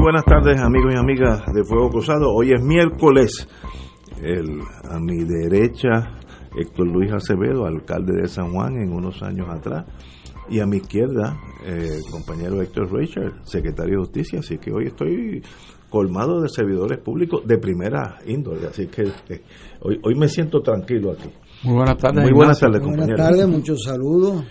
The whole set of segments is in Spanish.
Buenas tardes amigos y amigas de Fuego Cruzado. Hoy es miércoles. El, a mi derecha Héctor Luis Acevedo, alcalde de San Juan en unos años atrás. Y a mi izquierda eh, el compañero Héctor Richard, secretario de Justicia. Así que hoy estoy colmado de servidores públicos de primera índole. Así que eh, hoy, hoy me siento tranquilo aquí. Muy buenas tardes. Muy buenas tardes, Buenas tardes, muchos saludos.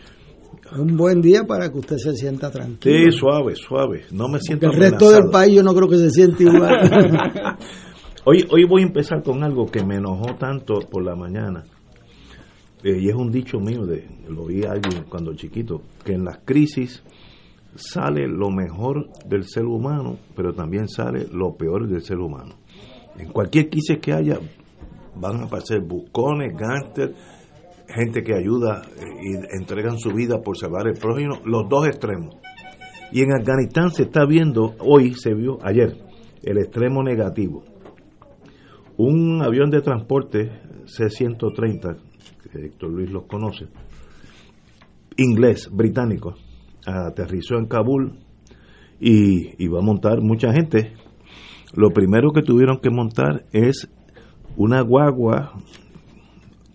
Un buen día para que usted se sienta tranquilo. Sí, suave, suave. No me siento Porque El resto del país yo no creo que se siente igual. hoy, hoy voy a empezar con algo que me enojó tanto por la mañana. Eh, y es un dicho mío, de lo oí a alguien cuando chiquito, que en las crisis sale lo mejor del ser humano, pero también sale lo peor del ser humano. En cualquier crisis que haya, van a aparecer bucones, gánster, gente que ayuda y entregan su vida por salvar el prójimo, los dos extremos. Y en Afganistán se está viendo, hoy se vio, ayer, el extremo negativo. Un avión de transporte C-130, que Héctor Luis los conoce, inglés, británico, aterrizó en Kabul y, va a montar mucha gente. Lo primero que tuvieron que montar es una guagua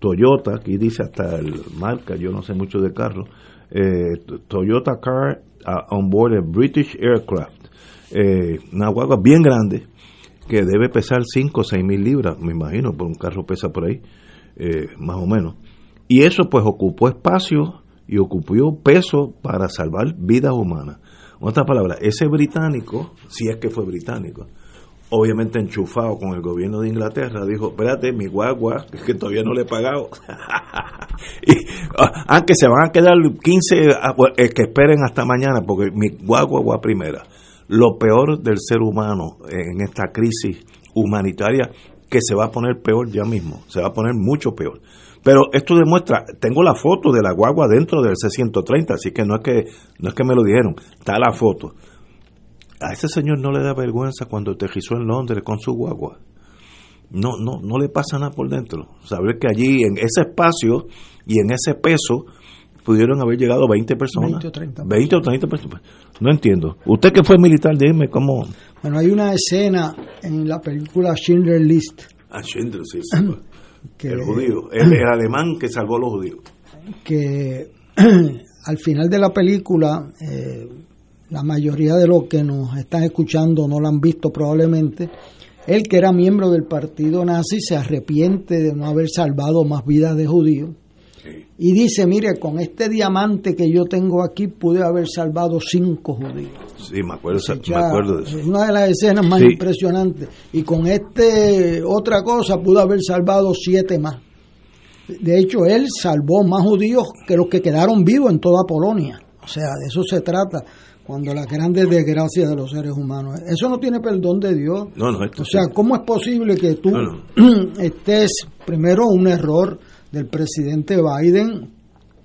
Toyota, aquí dice hasta el marca, yo no sé mucho de carro, eh, Toyota Car uh, on board a British Aircraft, eh, una guagua bien grande que debe pesar 5 o 6 mil libras, me imagino, por un carro pesa por ahí, eh, más o menos. Y eso pues ocupó espacio y ocupó peso para salvar vidas humanas. En otras palabras, ese británico, si es que fue británico, obviamente enchufado con el gobierno de Inglaterra, dijo, espérate, mi guagua, que todavía no le he pagado. y, aunque ah, se van a quedar 15, ah, eh, que esperen hasta mañana, porque mi guagua va primera. Lo peor del ser humano en esta crisis humanitaria, que se va a poner peor ya mismo, se va a poner mucho peor. Pero esto demuestra, tengo la foto de la guagua dentro del C-130, así que no es que, no es que me lo dijeron, está la foto a ese señor no le da vergüenza cuando aterrizó en Londres con su guagua. No, no, no le pasa nada por dentro. Saber que allí, en ese espacio y en ese peso, pudieron haber llegado 20 personas. 20 o 30. 20 o 30 personas. No entiendo. Usted que fue militar, dime cómo. Bueno, hay una escena en la película Schindler List. Ah, Schindler, sí. el judío, el, el alemán que salvó a los judíos. Que al final de la película. Eh, la mayoría de los que nos están escuchando no lo han visto probablemente, él que era miembro del partido nazi se arrepiente de no haber salvado más vidas de judíos y dice, mire, con este diamante que yo tengo aquí pude haber salvado cinco judíos. Sí, me acuerdo, me acuerdo de eso. Es una de las escenas más impresionantes. Y con este otra cosa pudo haber salvado siete más. De hecho, él salvó más judíos que los que quedaron vivos en toda Polonia. O sea, de eso se trata cuando las grandes desgracias de los seres humanos. Eso no tiene perdón de Dios. No, no, o sea, ¿cómo es posible que tú estés, primero, un error del presidente Biden?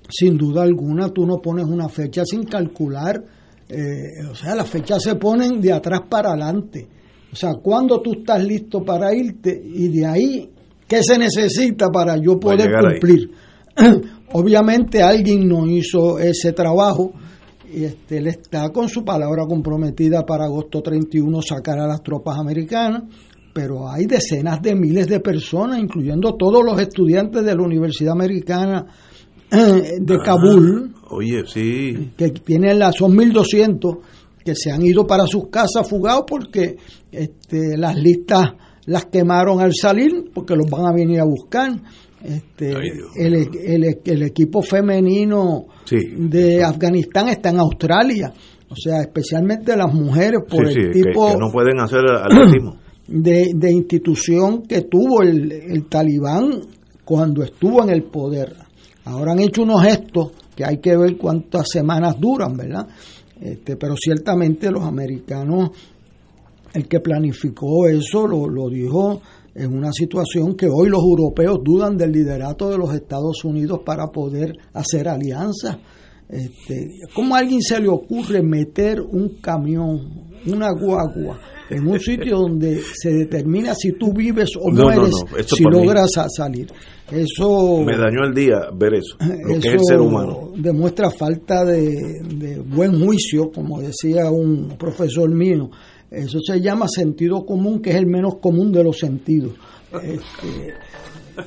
Sin duda alguna, tú no pones una fecha sin calcular. Eh, o sea, las fechas se ponen de atrás para adelante. O sea, cuando tú estás listo para irte y de ahí, ¿qué se necesita para yo poder cumplir? Obviamente alguien no hizo ese trabajo este, él está con su palabra comprometida para agosto 31 sacar a las tropas americanas, pero hay decenas de miles de personas, incluyendo todos los estudiantes de la Universidad Americana eh, de Kabul, oye, sí. que tienen la, son 1.200 que se han ido para sus casas fugados porque este, las listas las quemaron al salir porque los van a venir a buscar. Este, el, el, el, equipo femenino de Afganistán está en Australia. O sea, especialmente las mujeres por el tipo... Que, no pueden hacer atletismo. De, de institución que tuvo el, el talibán cuando estuvo en el poder. Ahora han hecho unos gestos que hay que ver cuántas semanas duran, ¿verdad? Este, pero ciertamente los americanos, el que planificó eso lo, lo dijo en una situación que hoy los europeos dudan del liderato de los Estados Unidos para poder hacer alianzas. Este, ¿Cómo a alguien se le ocurre meter un camión, una guagua, en un sitio donde se determina si tú vives o mueres si logras salir? Eso me dañó el día ver eso, lo que es el ser humano. Demuestra falta de, de buen juicio, como decía un profesor mío. Eso se llama sentido común, que es el menos común de los sentidos. Este,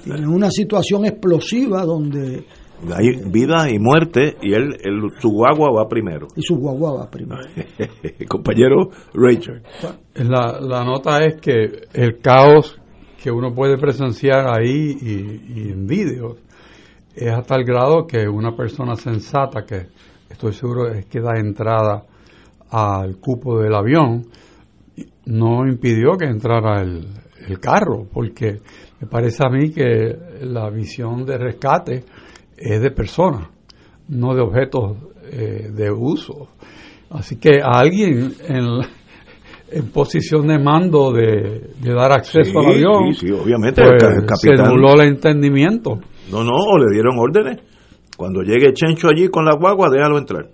tiene una situación explosiva donde hay vida y muerte y él, su guagua va primero. Y su guagua va primero. Compañero Richard. La, la nota es que el caos que uno puede presenciar ahí y, en vídeos es a tal grado que una persona sensata, que estoy seguro es que da entrada al cupo del avión, no impidió que entrara el, el carro, porque me parece a mí que la visión de rescate es de personas, no de objetos eh, de uso. Así que a alguien en, en posición de mando de, dar acceso al avión, sí, obviamente, pues, se anuló el entendimiento. No, no, le dieron órdenes. Cuando llegue Chencho allí con la guagua, déjalo entrar.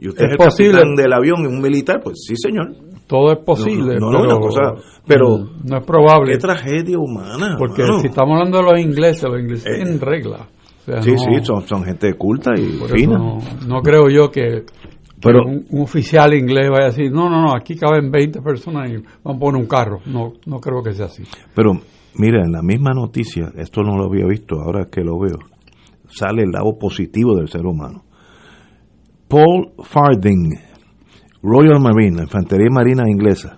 y usted es, posible. del avión, un militar, pues sí, señor. Todo es posible, no, pero, pero no es probable. Qué tragedia humana. Porque si estamos hablando de los ingleses, los ingleses eh, tienen reglas sí, sí, son, son gente culta y fina. No, creo yo que, pero, un, oficial inglés vaya a decir, no, no, no, aquí caben 20 personas y vamos a poner un carro. No, no creo que sea así. Pero, mira, en la misma noticia, esto no lo había visto, ahora que lo veo, sale el lado positivo del ser humano. Paul Farding, Royal Marine, la Infantería Marina Inglesa,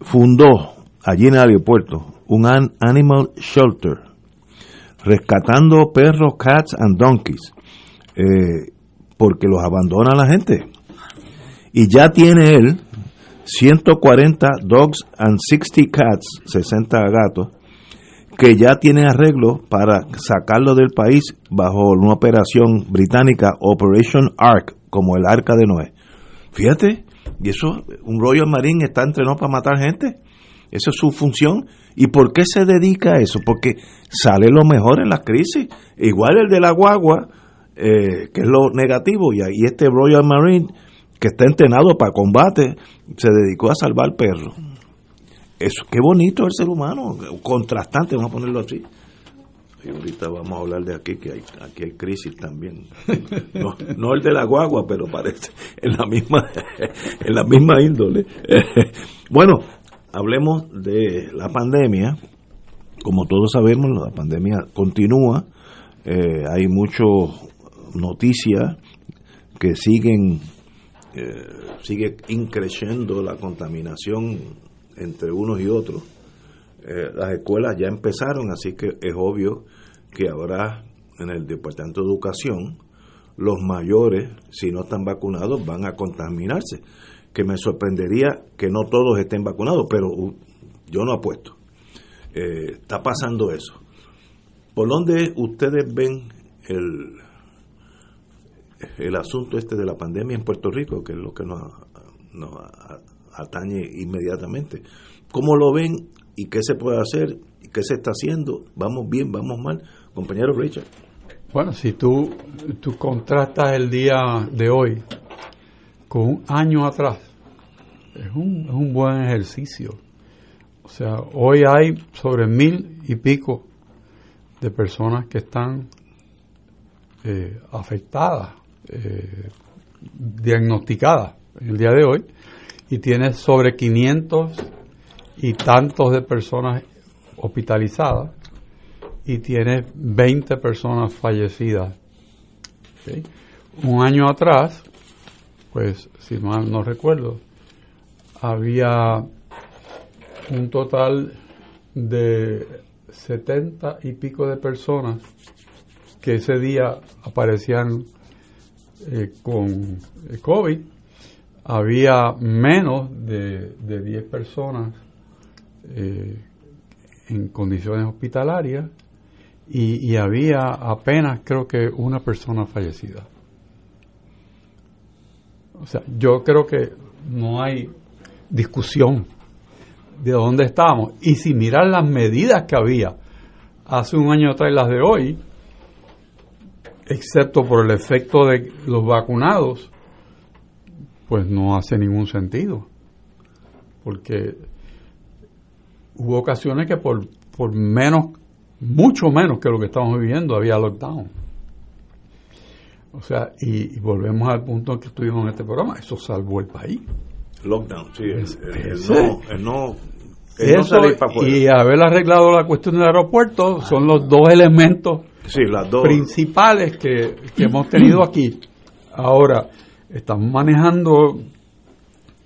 fundó allí en el aeropuerto un animal shelter rescatando perros, cats and donkeys, eh, porque los abandona la gente. Y ya tiene él 140 dogs and 60 cats, 60 gatos, que ya tiene arreglo para sacarlo del país bajo una operación británica, Operation Ark, como el arca de Noé. Fíjate, y eso, un Royal Marine está entrenado para matar gente. Esa es su función. ¿Y por qué se dedica a eso? Porque sale lo mejor en las crisis. Igual el de la guagua, eh, que es lo negativo, y ahí este Royal Marine, que está entrenado para combate, se dedicó a salvar perros. Eso, qué bonito el ser humano, contrastante, vamos a ponerlo así. Y ahorita vamos a hablar de aquí, que hay, aquí hay crisis también. No, el de la guagua, pero parece en la misma, en la misma índole. Bueno, hablemos de la pandemia. Como todos sabemos, la pandemia continúa. Eh, hay muchas noticias que siguen, eh, sigue increciendo la contaminación entre unos y otros. Eh, las escuelas ya empezaron, así que es obvio que habrá en el Departamento de Educación los mayores, si no están vacunados, van a contaminarse que me sorprendería que no todos estén vacunados, pero yo no apuesto. Eh, está pasando eso. ¿Por dónde ustedes ven el, el asunto este de la pandemia en Puerto Rico, que es lo que nos, nos atañe inmediatamente? ¿Cómo lo ven y qué se puede hacer qué se está haciendo? ¿Vamos bien, vamos mal? Compañero Richard. Bueno, si tú, tú contrastas el día de hoy con un año atrás, es un, es un buen ejercicio. O sea, hoy hay sobre mil y pico de personas que están eh, afectadas, eh, diagnosticadas en el día de hoy, y tienes sobre 500 y tantos de personas hospitalizadas y tienes 20 personas fallecidas. Un año atrás pues si mal no recuerdo, había un total de 70 y pico de personas que ese día aparecían eh, con COVID. Había menos de, de 10 personas eh, en condiciones hospitalarias y, había apenas creo que una persona fallecida. O sea, yo creo que no hay discusión de dónde estamos. Y si miran las medidas que había hace un año atrás y las de hoy, excepto por el efecto de los vacunados, pues no hace ningún sentido. Porque hubo ocasiones que por, por menos, mucho menos que lo que estamos viviendo, había lockdown. O sea, y, volvemos al punto en que estuvimos en este programa, eso salvó el país. Lockdown, sí, el, no, eso, y haber arreglado la cuestión del aeropuerto son los dos elementos principales que, que hemos tenido aquí. Ahora, estamos manejando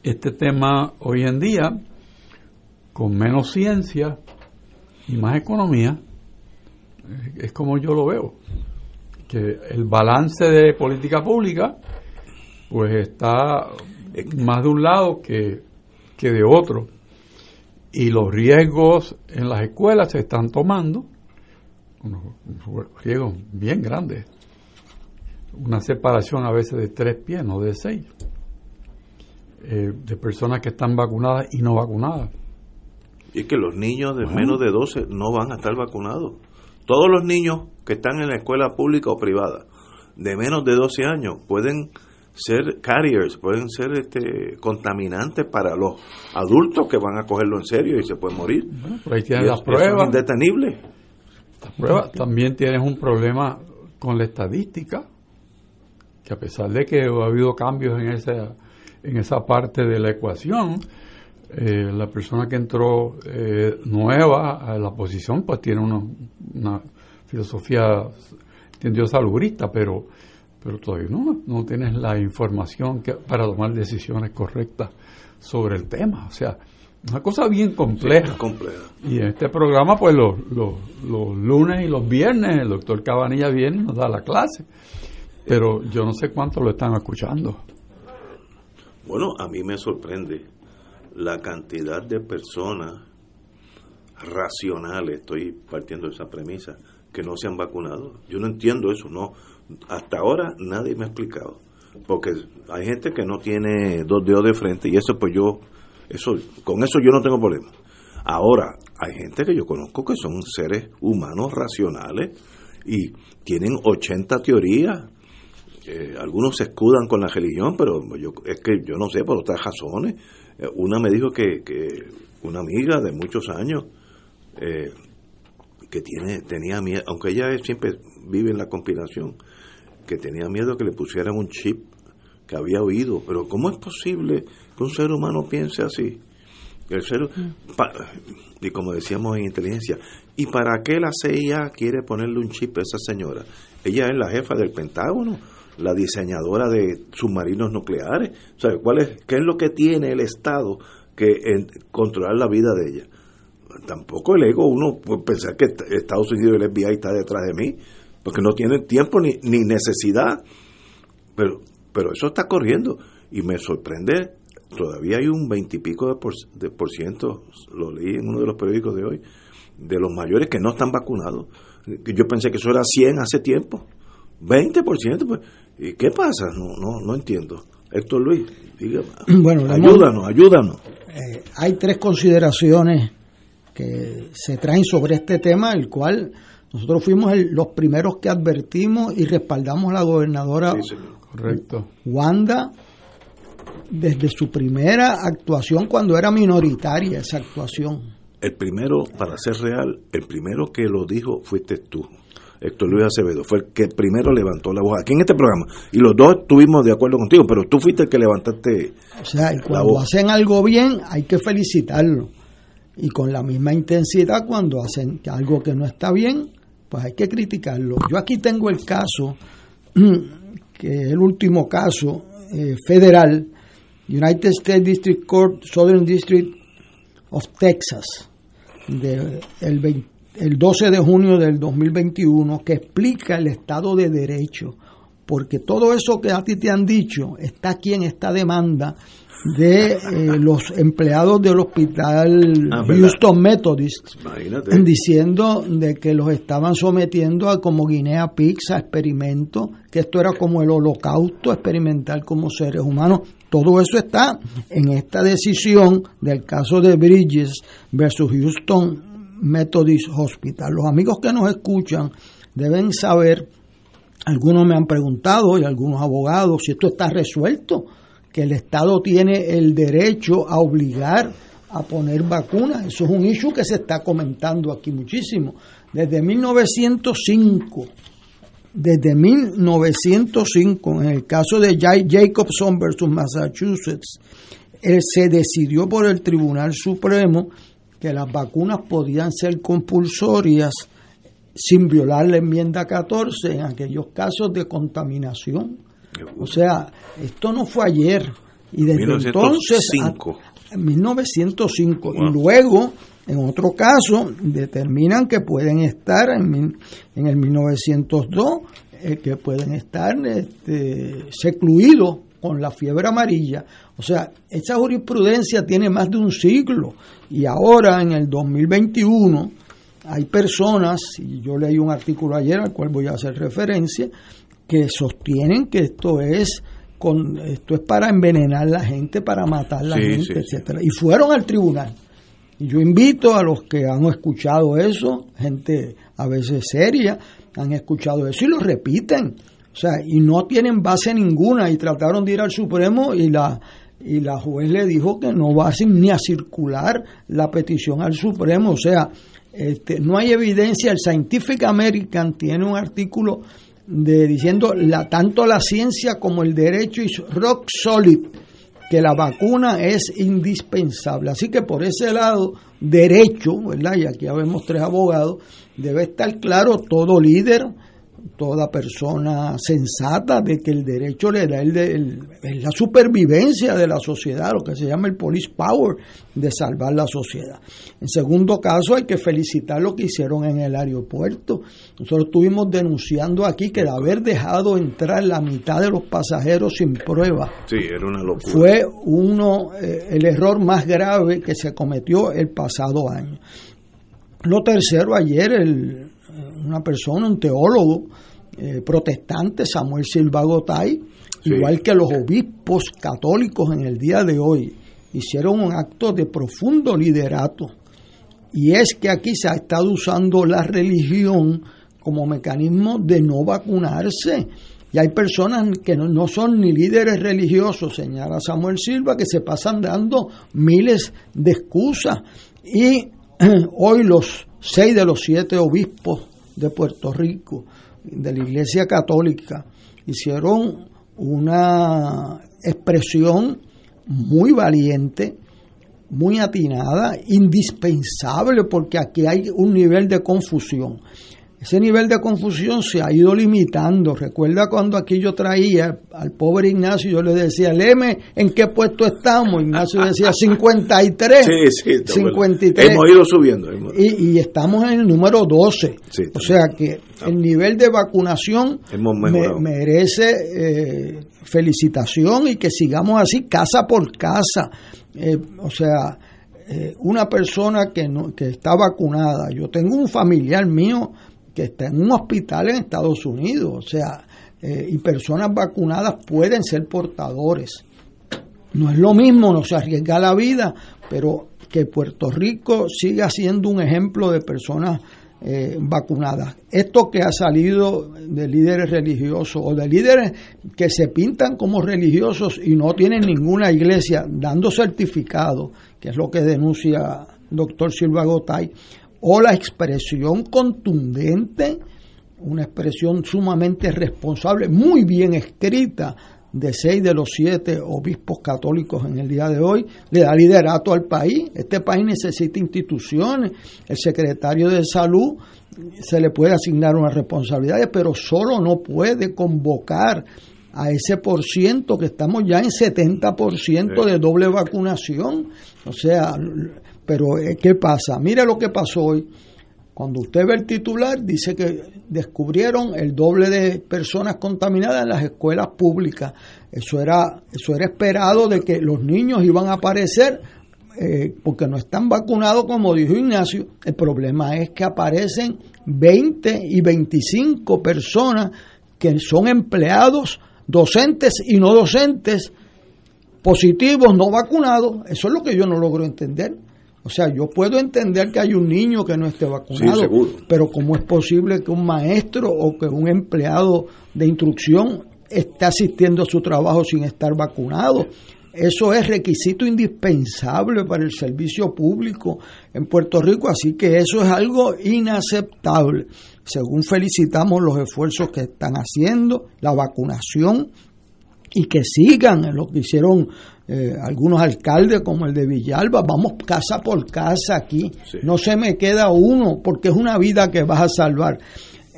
este tema hoy en día con menos ciencia y más economía, es como yo lo veo, que el balance de política pública pues está más de un lado que, que de otro y los riesgos en las escuelas se están tomando, unos riesgos bien grandes, una separación a veces de tres pies, no de seis, eh, de personas que están vacunadas y no vacunadas. Y es que los niños de menos de 12 no van a estar vacunados. Todos los niños que están en la escuela pública o privada de menos de 12 años pueden ser carriers, pueden ser este, contaminantes para los adultos que van a cogerlo en serio y se pueden morir. ahí tienes las pruebas. indetenible. pruebas. También tienes un problema con la estadística, que a pesar de que ha habido cambios en esa, en esa parte de la ecuación, eh, la persona que entró eh, nueva a la posición pues tiene una, filosofía entendió salubrista pero pero todavía no, no tienes la información que, para tomar decisiones correctas sobre el tema. O sea una cosa bien compleja. y en este programa pues los, los, los lunes y los viernes el doctor Cabanilla viene y nos da la clase. Pero yo no sé cuánto lo están escuchando. Bueno a mí me sorprende la cantidad de personas racionales, estoy partiendo de esa premisa, que no se han vacunado. Yo no entiendo eso, no. Hasta ahora nadie me ha explicado. Porque hay gente que no tiene dos dedos de frente y eso pues yo, eso, con eso yo no tengo problema. Ahora, hay gente que yo conozco que son seres humanos racionales y tienen 80 teorías. Eh, algunos se escudan con la religión, pero yo, es que yo no sé por otras razones una me dijo que, que una amiga de muchos años eh, que tiene tenía miedo, aunque ella siempre vive en la conspiración, que tenía miedo que le pusieran un chip que había oído. Pero ¿cómo es posible que un ser humano piense así? El ser, y como decíamos en inteligencia, ¿y para qué la CIA quiere ponerle un chip a esa señora? Ella es la jefa del Pentágono la diseñadora de submarinos nucleares. O ¿cuál es, ¿qué es lo que tiene el Estado que controlar la vida de ella? Tampoco el ego, uno puede pensar que Estados Unidos y el FBI está detrás de mí, porque no tiene tiempo ni, ni necesidad. Pero, pero eso está corriendo y me sorprende, todavía hay un veintipico de por, de por ciento, lo leí en uno de los periódicos de hoy, de los mayores que no están vacunados. Yo pensé que eso era 100 hace tiempo. 20%, pues, ¿y qué pasa? No, no, no entiendo. Héctor Luis, dígame, bueno, ayúdanos, ayúdanos. Eh, hay tres consideraciones que se traen sobre este tema, el cual nosotros fuimos los primeros que advertimos y respaldamos a la gobernadora Correcto. Wanda desde su primera actuación cuando era minoritaria esa actuación. El primero, para ser real, el primero que lo dijo fuiste tú. Héctor Luis Acevedo, fue el que primero levantó la voz aquí en este programa. Y los dos estuvimos de acuerdo contigo, pero tú fuiste el que levantaste. O sea, y cuando hacen algo bien, hay que felicitarlo. Y con la misma intensidad, cuando hacen algo que no está bien, pues hay que criticarlo. Yo aquí tengo el caso que es el último caso eh, federal, United States District Court, Southern District of Texas, de, el, el 12 de junio del 2021, que explica el Estado de Derecho, porque todo eso que a ti te han dicho está aquí en esta demanda de eh, los empleados del hospital Ah, Houston Methodist Imagínate. diciendo de que los estaban sometiendo a como guinea pigs a experimentos, que esto era como el holocausto experimental como seres humanos. Todo eso está en esta decisión del caso de Bridges versus Houston Methodist Hospital. Los amigos que nos escuchan deben saber, algunos me han preguntado y algunos abogados, si esto está resuelto, que el Estado tiene el derecho a obligar a poner vacunas. Eso es un issue que se está comentando aquí muchísimo. Desde 1905, desde 1905, en el caso de Ja- Jacobson versus Massachusetts, eh, se decidió por el Tribunal Supremo que las vacunas podían ser compulsorias sin violar la enmienda 14 en aquellos casos de contaminación. O sea, esto no fue ayer. Y desde entonces, 1905. a- en 1905. Wow. Y luego, en otro caso, determinan que pueden estar en, en el 1902, eh, que pueden estar este, secluidos con la fiebre amarilla. O sea, esa jurisprudencia tiene más de un siglo. Y ahora, en el 2021, hay personas, y yo leí un artículo ayer al cual voy a hacer referencia, que sostienen que esto es con esto es para envenenar la gente, para matar la Sí, gente, sí, sí. etcétera. Y fueron al tribunal. Y yo invito a los que han escuchado eso, gente a veces seria, han escuchado eso y lo repiten. O sea, y no tienen base ninguna y trataron de ir al Supremo y la y la juez le dijo que no va ni a circular la petición al Supremo, o sea, este, no hay evidencia, el Scientific American tiene un artículo de diciendo la tanto la ciencia como el derecho es rock solid que la vacuna es indispensable. Así que por ese lado, derecho, ¿verdad? Y aquí ya vemos tres abogados, debe estar claro todo líder, toda persona sensata de que el derecho le da el de- el- la supervivencia de la sociedad, lo que se llama el police power de salvar la sociedad. En segundo caso, hay que felicitar lo que hicieron en el aeropuerto. Nosotros estuvimos denunciando aquí que de haber dejado entrar la mitad de los pasajeros sin prueba Sí, era una locura. fue uno eh, el error más grave que se cometió el pasado año. Lo tercero, ayer el, una persona, un teólogo eh, protestante, Samuel Silva Gotay, Sí. igual que los obispos católicos en el día de hoy, hicieron un acto de profundo liderato. Y es que aquí se ha estado usando la religión como mecanismo de no vacunarse. Y hay personas que no, no son ni líderes religiosos, señala Samuel Silva, que se pasan dando miles de excusas. Y hoy los seis de los siete obispos de Puerto Rico, de la Iglesia Católica, hicieron una expresión muy valiente, muy atinada, indispensable, porque aquí hay un nivel de confusión. Ese nivel de confusión se ha ido limitando. Recuerda cuando aquí yo traía al pobre Ignacio, yo le decía, léeme en qué puesto estamos. Ignacio decía 53. Sí, sí, está bueno. 53. Hemos ido subiendo. hemos- Y, y estamos en el número 12. Sí, o sea que el nivel de vacunación me- merece eh, felicitación y que sigamos así casa por casa. Eh, o sea, eh, una persona que, no, que está vacunada, yo tengo un familiar mío que está en un hospital en Estados Unidos, o sea, eh, y personas vacunadas pueden ser portadores. No es lo mismo, no se arriesga la vida, pero que Puerto Rico siga siendo un ejemplo de personas eh, vacunadas. Esto que ha salido de líderes religiosos o de líderes que se pintan como religiosos y no tienen ninguna iglesia dando certificado, que es lo que denuncia doctor Silva Gotay, o la expresión contundente, una expresión sumamente responsable, muy bien escrita de seis de los siete obispos católicos en el día de hoy, le da liderato al país. Este país necesita instituciones. El secretario de salud se le puede asignar unas responsabilidades, pero solo no puede convocar a ese por ciento, que estamos ya en 70% de doble vacunación. O sea, pero eh, ¿qué pasa? Mire lo que pasó hoy. Cuando usted ve el titular, dice que descubrieron el doble de personas contaminadas en las escuelas públicas. Eso era, eso era esperado de que los niños iban a aparecer eh, porque no están vacunados, como dijo Ignacio. El problema es que aparecen 20 y 25 personas que son empleados, docentes y no docentes, positivos, no vacunados. Eso es lo que yo no logro entender. O sea, yo puedo entender que hay un niño que no esté vacunado, pero ¿cómo es posible que un maestro o que un empleado de instrucción esté asistiendo a su trabajo sin estar vacunado? Eso es requisito indispensable para el servicio público en Puerto Rico, así que eso es algo inaceptable. Según felicitamos los esfuerzos que están haciendo, la vacunación y que sigan en lo que hicieron eh, algunos alcaldes como el de Villalba, vamos casa por casa aquí, no se me queda uno porque es una vida que vas a salvar.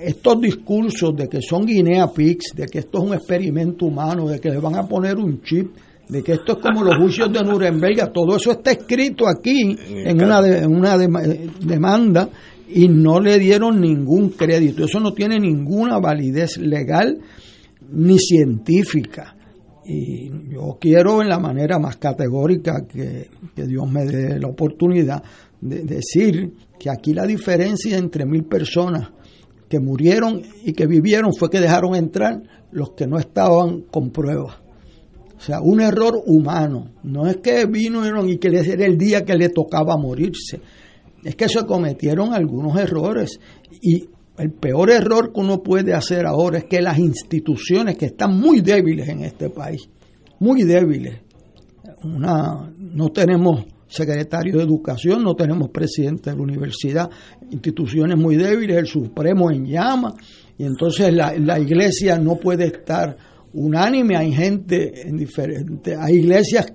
Estos discursos de que son Guinea Pigs, de que esto es un experimento humano, de que le van a poner un chip, de que esto es como los juicios de Nuremberg, todo eso está escrito aquí en una, en una eh, demanda y no le dieron ningún crédito. Eso no tiene ninguna validez legal ni científica. Y yo quiero en la manera más categórica que, Dios me dé la oportunidad de decir que aquí la diferencia entre mil personas que murieron y que vivieron fue que dejaron entrar los que no estaban con pruebas. O sea, un error humano. No es que vino y que era el día que le tocaba morirse. Es que se cometieron algunos errores. Y el peor error que uno puede hacer ahora es que las instituciones que están muy débiles en este país, muy débiles, una, no tenemos secretario de educación, no tenemos presidente de la universidad, instituciones muy débiles, el Supremo en llama, y entonces la, la iglesia no puede estar unánime, hay gente en diferentes, hay iglesias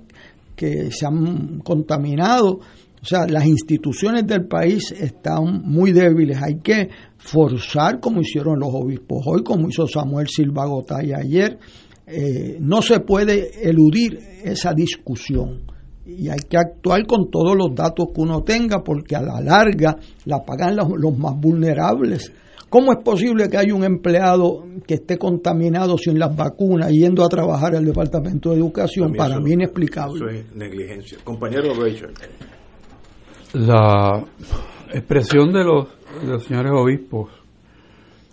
que se han contaminado, o sea, las instituciones del país están muy débiles. Hay que forzar, como hicieron los obispos hoy, como hizo Samuel Silva Gotay ayer. Eh, no se puede eludir esa discusión y hay que actuar con todos los datos que uno tenga porque a la larga la pagan los, los más vulnerables. ¿Cómo es posible que haya un empleado que esté contaminado sin las vacunas yendo a trabajar al Departamento de Educación? Para mí inexplicable. Eso es negligencia. Compañero Rachel la expresión de los, señores obispos,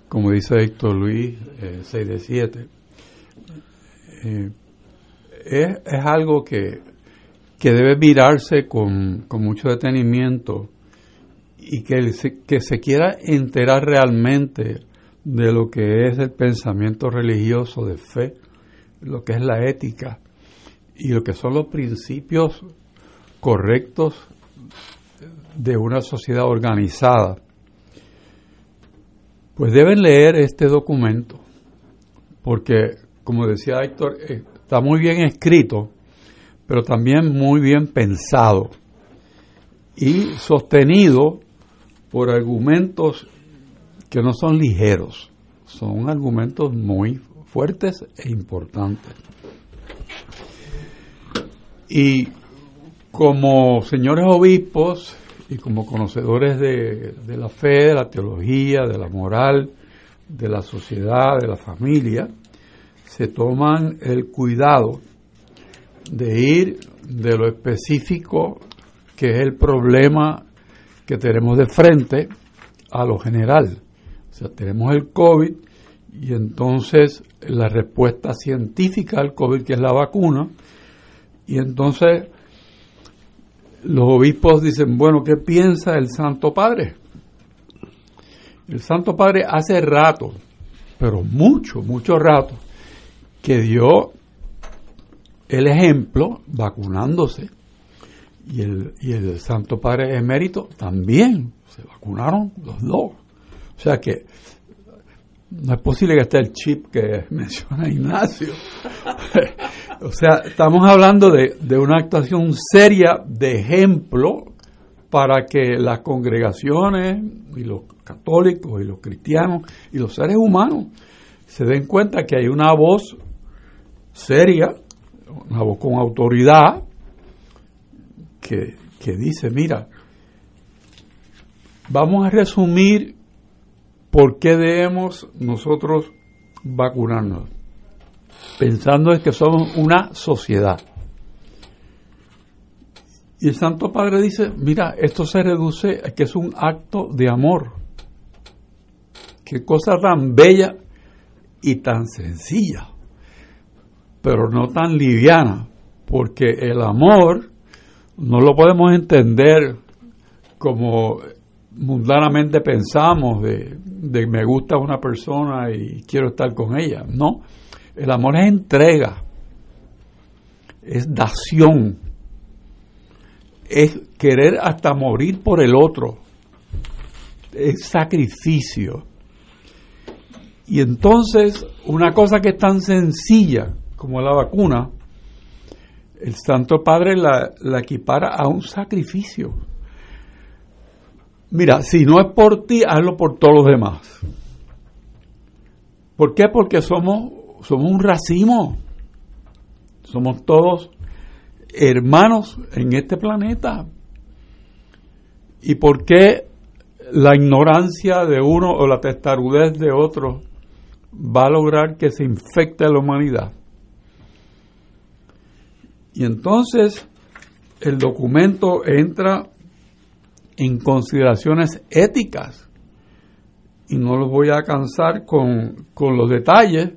como dice Héctor Luis, 6 eh, de 7, eh, es, algo que, debe mirarse con, mucho detenimiento y que que se quiera enterar realmente de lo que es el pensamiento religioso de fe, lo que es la ética y lo que son los principios correctos de una sociedad organizada, pues deben leer este documento, porque, como decía Héctor, está muy bien escrito, pero también muy bien pensado y sostenido por argumentos que no son ligeros, son argumentos muy fuertes e importantes. Y como señores obispos y como conocedores de, la fe, de la teología, de la moral, de la sociedad, de la familia, se toman el cuidado de ir de lo específico que es el problema que tenemos de frente a lo general. O sea, tenemos el COVID y entonces la respuesta científica al COVID, que es la vacuna, y entonces los obispos dicen, bueno, ¿qué piensa el Santo Padre? El Santo Padre hace rato, pero mucho, mucho rato, que dio el ejemplo vacunándose. Y el, y el Santo Padre emérito también se vacunaron los dos. O sea que no es posible que esté el chip que menciona Ignacio. O sea, estamos hablando de, de, una actuación seria de ejemplo para que las congregaciones y los católicos y los cristianos y los seres humanos se den cuenta que hay una voz seria, una voz con autoridad, que, que dice, mira, vamos a resumir por qué debemos nosotros vacunarnos, pensando en que somos una sociedad. Y el Santo Padre dice, mira, esto se reduce a que es un acto de amor. Qué cosa tan bella y tan sencilla, pero no tan liviana, porque el amor no lo podemos entender como mundanamente pensamos de, de me gusta una persona y quiero estar con ella. No, el amor es entrega, es dación, es querer hasta morir por el otro, es sacrificio. Y entonces, una cosa que es tan sencilla como la vacuna, el Santo Padre la, equipara a un sacrificio. Mira, si no es por ti, hazlo por todos los demás. ¿Por qué? Porque somos, somos un racimo. Somos todos hermanos en este planeta. ¿Y por qué la ignorancia de uno o la testarudez de otro va a lograr que se infecte la humanidad? Y entonces el documento entra en consideraciones éticas. Y no los voy a cansar con, los detalles,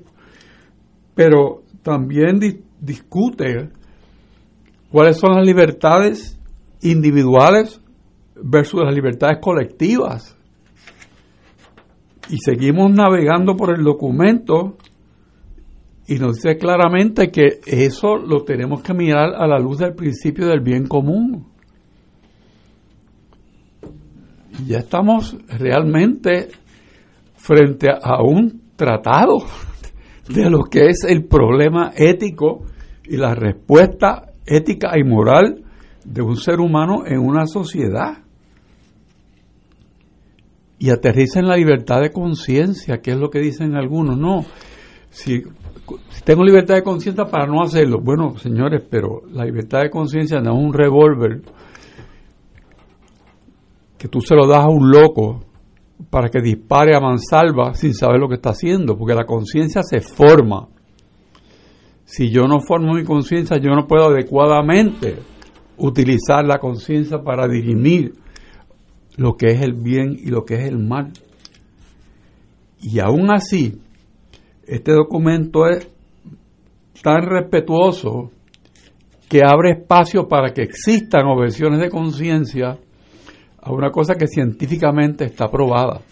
pero también discute cuáles son las libertades individuales versus las libertades colectivas. Y seguimos navegando por el documento y nos dice claramente que eso lo tenemos que mirar a la luz del principio del bien común ya estamos realmente frente a un tratado de lo que es el problema ético y la respuesta ética y moral de un ser humano en una sociedad. Y aterriza en la libertad de conciencia, que es lo que dicen algunos. No, si, si tengo libertad de conciencia para no hacerlo, bueno, señores, pero la libertad de conciencia no es un revólver que tú se lo das a un loco para que dispare a mansalva sin saber lo que está haciendo, porque la conciencia se forma. Si yo no formo mi conciencia, yo no puedo adecuadamente utilizar la conciencia para dirimir lo que es el bien y lo que es el mal. Y aún así, este documento es tan respetuoso que abre espacio para que existan objeciones de conciencia a una cosa que científicamente está probada.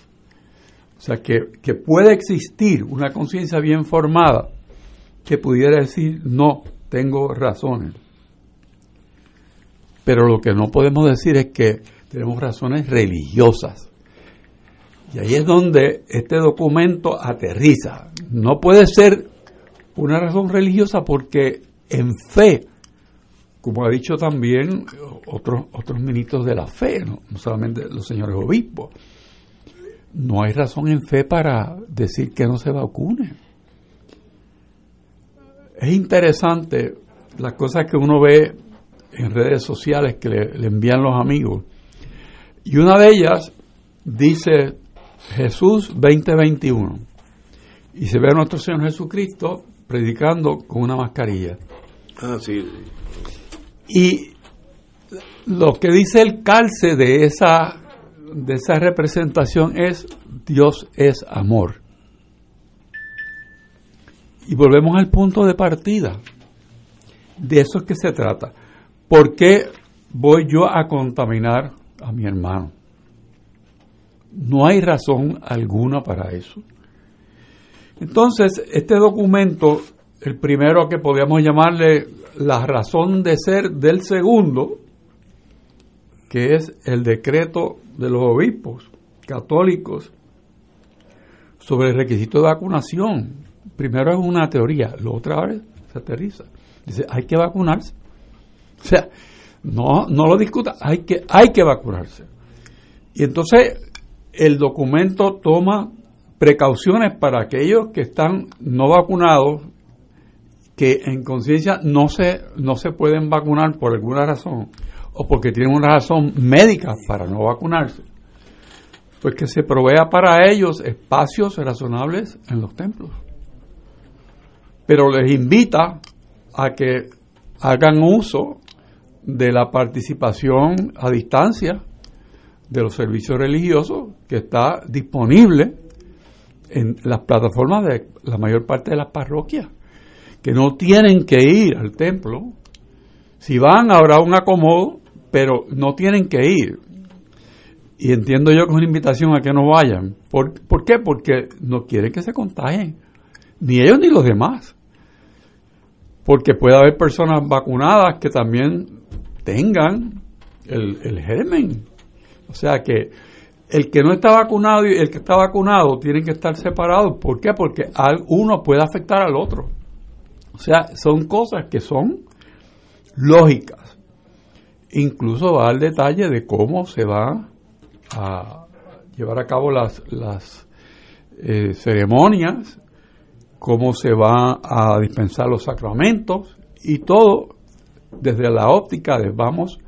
O sea, que, que puede existir una conciencia bien formada que pudiera decir, no, tengo razones. Pero lo que no podemos decir es que tenemos razones religiosas. Y ahí es donde este documento aterriza. No puede ser una razón religiosa porque en fe como ha dicho también otros, otros ministros de la fe, no, solamente los señores obispos. No hay razón en fe para decir que no se vacune. Es interesante las cosas que uno ve en redes sociales que le, le envían los amigos. Y una de ellas dice Jesús 2021. Y se ve a nuestro Señor Jesucristo predicando con una mascarilla. Ah, sí. Y lo que dice el calce de esa, de esa representación es Dios es amor. Y volvemos al punto de partida. De eso es que se trata. ¿Por qué voy yo a contaminar a mi hermano? No hay razón alguna para eso. Entonces, este documento, el primero que podríamos llamarle la razón de ser del segundo, que es el decreto de los obispos católicos sobre el requisito de vacunación. Primero es una teoría, lo otra vez se aterriza. Dice, hay que vacunarse. O sea, no, no lo discuta, hay que, hay que vacunarse. Y entonces el documento toma precauciones para aquellos que están no vacunados que en conciencia no se, no se pueden vacunar por alguna razón o porque tienen una razón médica para no vacunarse, pues que se provea para ellos espacios razonables en los templos. Pero les invita a que hagan uso de la participación a distancia de los servicios religiosos que está disponible en las plataformas de la mayor parte de las parroquias, que no tienen que ir al templo. Si van, habrá un acomodo, pero no tienen que ir. Y entiendo yo que es una invitación a que no vayan. ¿Por, ¿Por qué? Porque no quieren que se contagien, ni ellos ni los demás. Porque puede haber personas vacunadas que también tengan el, el germen. O sea que el que no está vacunado y el que está vacunado tienen que estar separados. ¿Por qué? Porque uno puede afectar al otro. O sea, son cosas que son lógicas. Incluso va al detalle de cómo se va a llevar a cabo las, las eh, ceremonias, cómo se va a dispensar los sacramentos y todo desde la óptica de vamos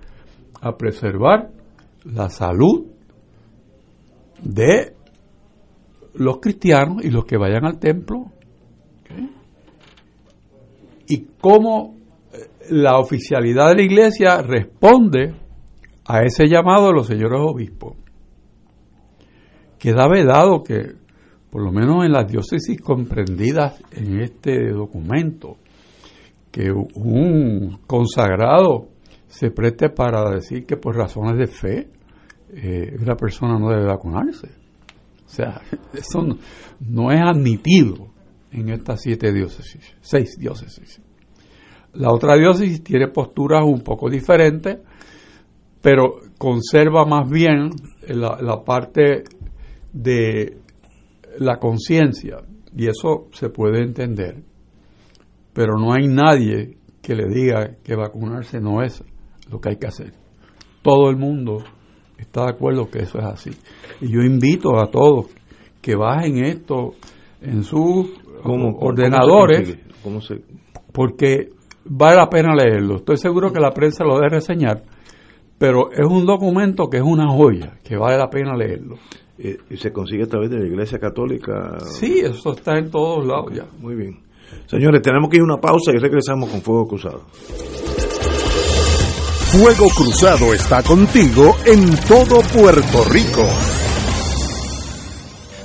a preservar la salud de los cristianos y los que vayan al templo y cómo eh, la oficialidad de la iglesia responde a ese llamado de los señores obispos. Queda vedado que, por lo menos en las diócesis comprendidas en este documento, que un consagrado se preste para decir que por razones de fe eh, una persona no debe vacunarse. O sea, eso no, es admitido en estas siete diócesis, seis diócesis. La otra diócesis tiene posturas un poco diferentes, pero conserva más bien la, parte de la conciencia, y eso se puede entender, pero no hay nadie que le diga que vacunarse no es lo que hay que hacer. Todo el mundo está de acuerdo que eso es así. Y yo invito a todos que bajen esto en sus ordenadores, porque vale la pena leerlo. Estoy seguro que la prensa lo debe reseñar, pero es un documento que es una joya, que vale la pena leerlo. ¿Y se consigue a través de la Iglesia Católica? Sí, eso está en todos lados ya. Muy bien. Señores, tenemos que ir a una pausa y regresamos con Fuego Cruzado. Fuego Cruzado está contigo en todo Puerto Rico.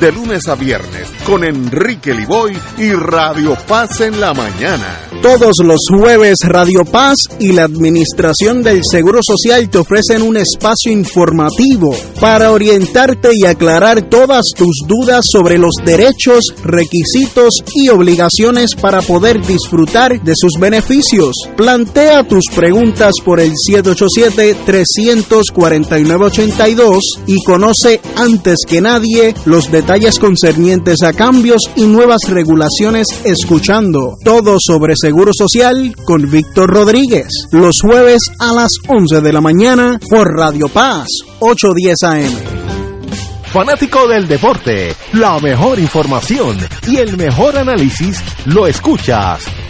de lunes a viernes con Enrique Liboy y Radio Paz en la mañana. Todos los jueves Radio Paz y la Administración del Seguro Social te ofrecen un espacio informativo para orientarte y aclarar todas tus dudas sobre los derechos, requisitos y obligaciones para poder disfrutar de sus beneficios. Plantea tus preguntas por el 787-349-82 y conoce antes que nadie los detalles concernientes a cambios y nuevas regulaciones escuchando todo sobre Seguro Social con Víctor Rodríguez los jueves a las 11 de la mañana por Radio Paz 810 AM. Fanático del deporte, la mejor información y el mejor análisis lo escuchas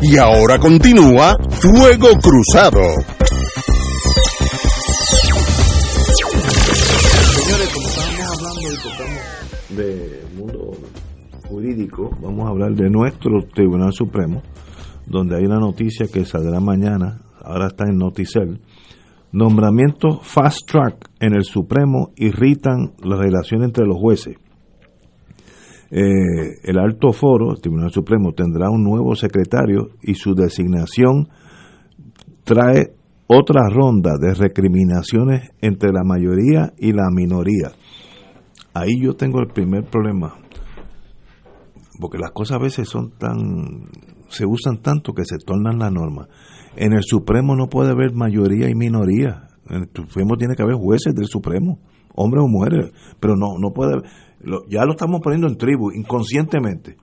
Y ahora continúa Fuego Cruzado. Señores, como estábamos hablando y tocamos de mundo jurídico, vamos a hablar de nuestro Tribunal Supremo, donde hay una noticia que saldrá mañana, ahora está en Noticel. Nombramientos fast track en el Supremo irritan la relación entre los jueces. Eh, el alto foro, el Tribunal Supremo, tendrá un nuevo secretario y su designación trae otra ronda de recriminaciones entre la mayoría y la minoría. Ahí yo tengo el primer problema, porque las cosas a veces son tan, se usan tanto que se tornan la norma. En el Supremo no puede haber mayoría y minoría. En el Supremo tiene que haber jueces del Supremo, hombres o mujeres, pero no, no puede haber ya lo estamos poniendo en tribu, inconscientemente.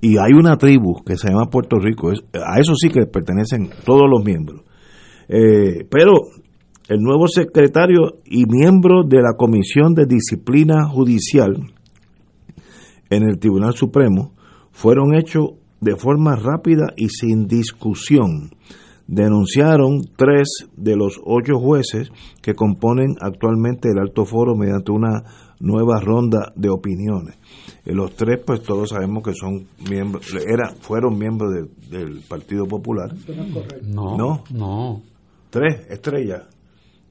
Y hay una tribu que se llama Puerto Rico, a eso sí que pertenecen todos los miembros. Eh, pero el nuevo secretario y miembro de la Comisión de Disciplina Judicial en el Tribunal Supremo fueron hechos de forma rápida y sin discusión. Denunciaron tres de los ocho jueces que componen actualmente el alto foro mediante una nueva ronda de opiniones. Eh, los tres, pues todos sabemos que son miembros, era, fueron miembros del Partido Popular. No, no, no. Tres, Estrella.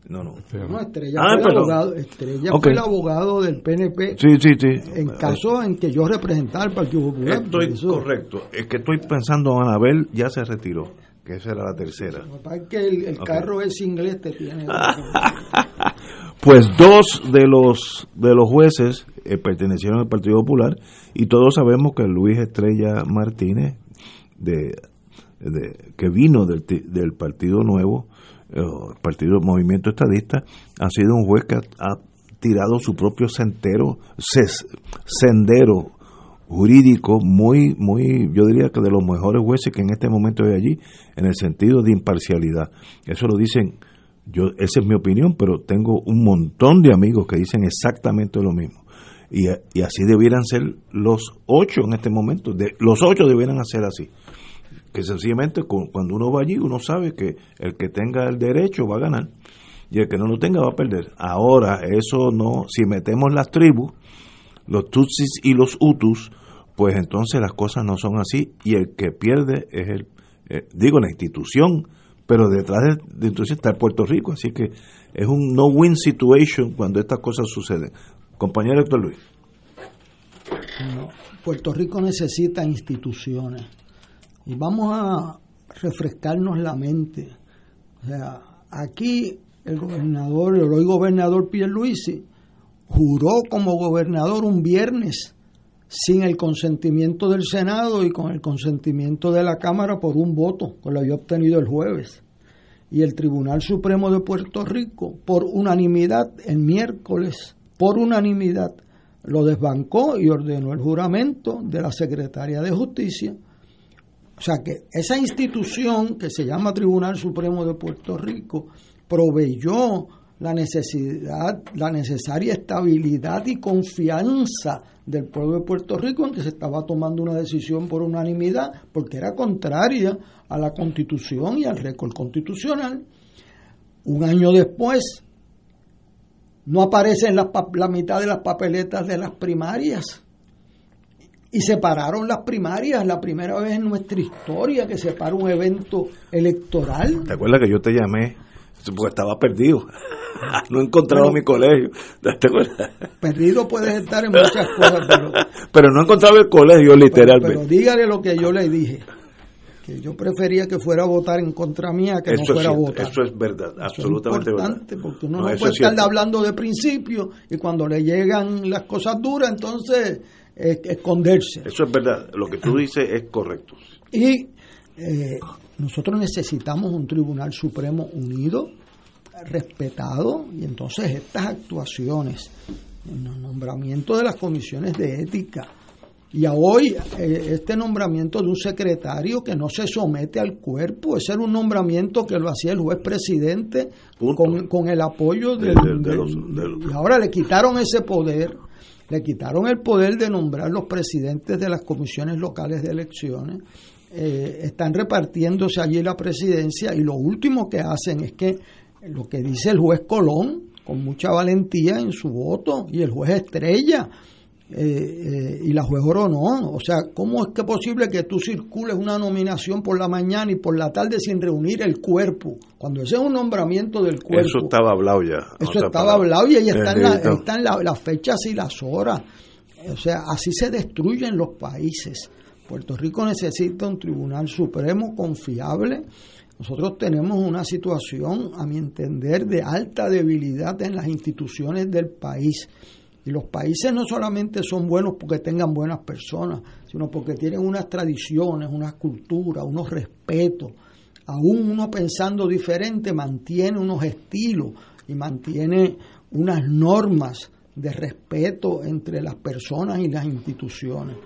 No, no. No, Estrella, ah, fue, el abogado, Estrella fue el abogado del PNP. Sí, sí, sí. En caso en que yo representara al Partido Popular. Estoy correcto. Es que estoy pensando, Anabel ya se retiró, que esa era la tercera. Que el, el carro es inglés, te tiene. pues dos de los de los jueces eh, pertenecieron al Partido Popular y todos sabemos que Luis Estrella Martínez de, que vino del, del Partido Nuevo el eh, Partido Movimiento Estadista ha sido un juez que ha, tirado su propio sendero sendero jurídico muy muy yo diría que de los mejores jueces que en este momento hay allí en el sentido de imparcialidad eso lo dicen yo, esa es mi opinión, pero tengo un montón de amigos que dicen exactamente lo mismo. Y, y así debieran ser los ocho en este momento. De, los ocho debieran hacer así. Que sencillamente cuando uno va allí, uno sabe que el que tenga el derecho va a ganar y el que no lo tenga va a perder. Ahora, eso no, si metemos las tribus, los Tutsis y los Hutus, pues entonces las cosas no son así y el que pierde es el, eh, digo, la institución pero detrás de, entonces está Puerto Rico, así que es un no-win situation cuando estas cosas suceden. Compañero Héctor Luis. Puerto Rico necesita instituciones y vamos a refrescarnos la mente. O sea, aquí el gobernador, el hoy gobernador Pierluisi, juró como gobernador un viernes sin el consentimiento del Senado y con el consentimiento de la Cámara por un voto que lo había obtenido el jueves. Y el Tribunal Supremo de Puerto Rico, por unanimidad, el miércoles, por unanimidad, lo desbancó y ordenó el juramento de la Secretaria de Justicia. O sea que esa institución que se llama Tribunal Supremo de Puerto Rico proveyó la necesidad, la necesaria estabilidad y confianza del pueblo de Puerto Rico en que se estaba tomando una decisión por unanimidad, porque era contraria a la constitución y al récord constitucional. Un año después, no aparecen la, la mitad de las papeletas de las primarias. Y separaron las primarias, la primera vez en nuestra historia que se para un evento electoral. ¿Te acuerdas que yo te llamé? Porque estaba perdido. no he encontrado mi colegio. Perdido puedes estar en muchas cosas, pero... pero no he encontrado el colegio, literalmente. Pero, dígale lo que yo le dije. Que yo prefería que fuera a votar en contra mía que no fuera a votar. Eso es verdad, absolutamente es importante, Porque uno no, puede estar hablando de principio y cuando le llegan las cosas duras, entonces esconderse. Eso es verdad. Lo que tú dices es correcto. Y eh, nosotros necesitamos un Tribunal Supremo unido respetado y entonces estas actuaciones el nombramiento de las comisiones de ética y a hoy eh, este nombramiento de un secretario que no se somete al cuerpo, ese era un nombramiento que lo hacía el juez presidente con, el apoyo de, los, Y ahora le quitaron ese poder, le quitaron el poder de nombrar los presidentes de las comisiones locales de elecciones, eh, están repartiéndose allí la presidencia y lo último que hacen es que lo que dice el juez Colón, con mucha valentía en su voto, y el juez Estrella, eh, eh, y la juez no O sea, ¿cómo es que posible que tú circules una nominación por la mañana y por la tarde sin reunir el cuerpo? Cuando ese es un nombramiento del cuerpo. Eso estaba hablado ya. Eso estaba hablado y ahí están, están las fechas y las horas. O sea, así se destruyen los países. Puerto Rico necesita un tribunal supremo confiable nosotros tenemos una situación, a mi entender, de alta debilidad en las instituciones del país. Y los países no solamente son buenos porque tengan buenas personas, sino porque tienen unas tradiciones, unas culturas, unos respetos. Aún uno pensando diferente mantiene unos estilos y mantiene unas normas de respeto entre las personas y las instituciones.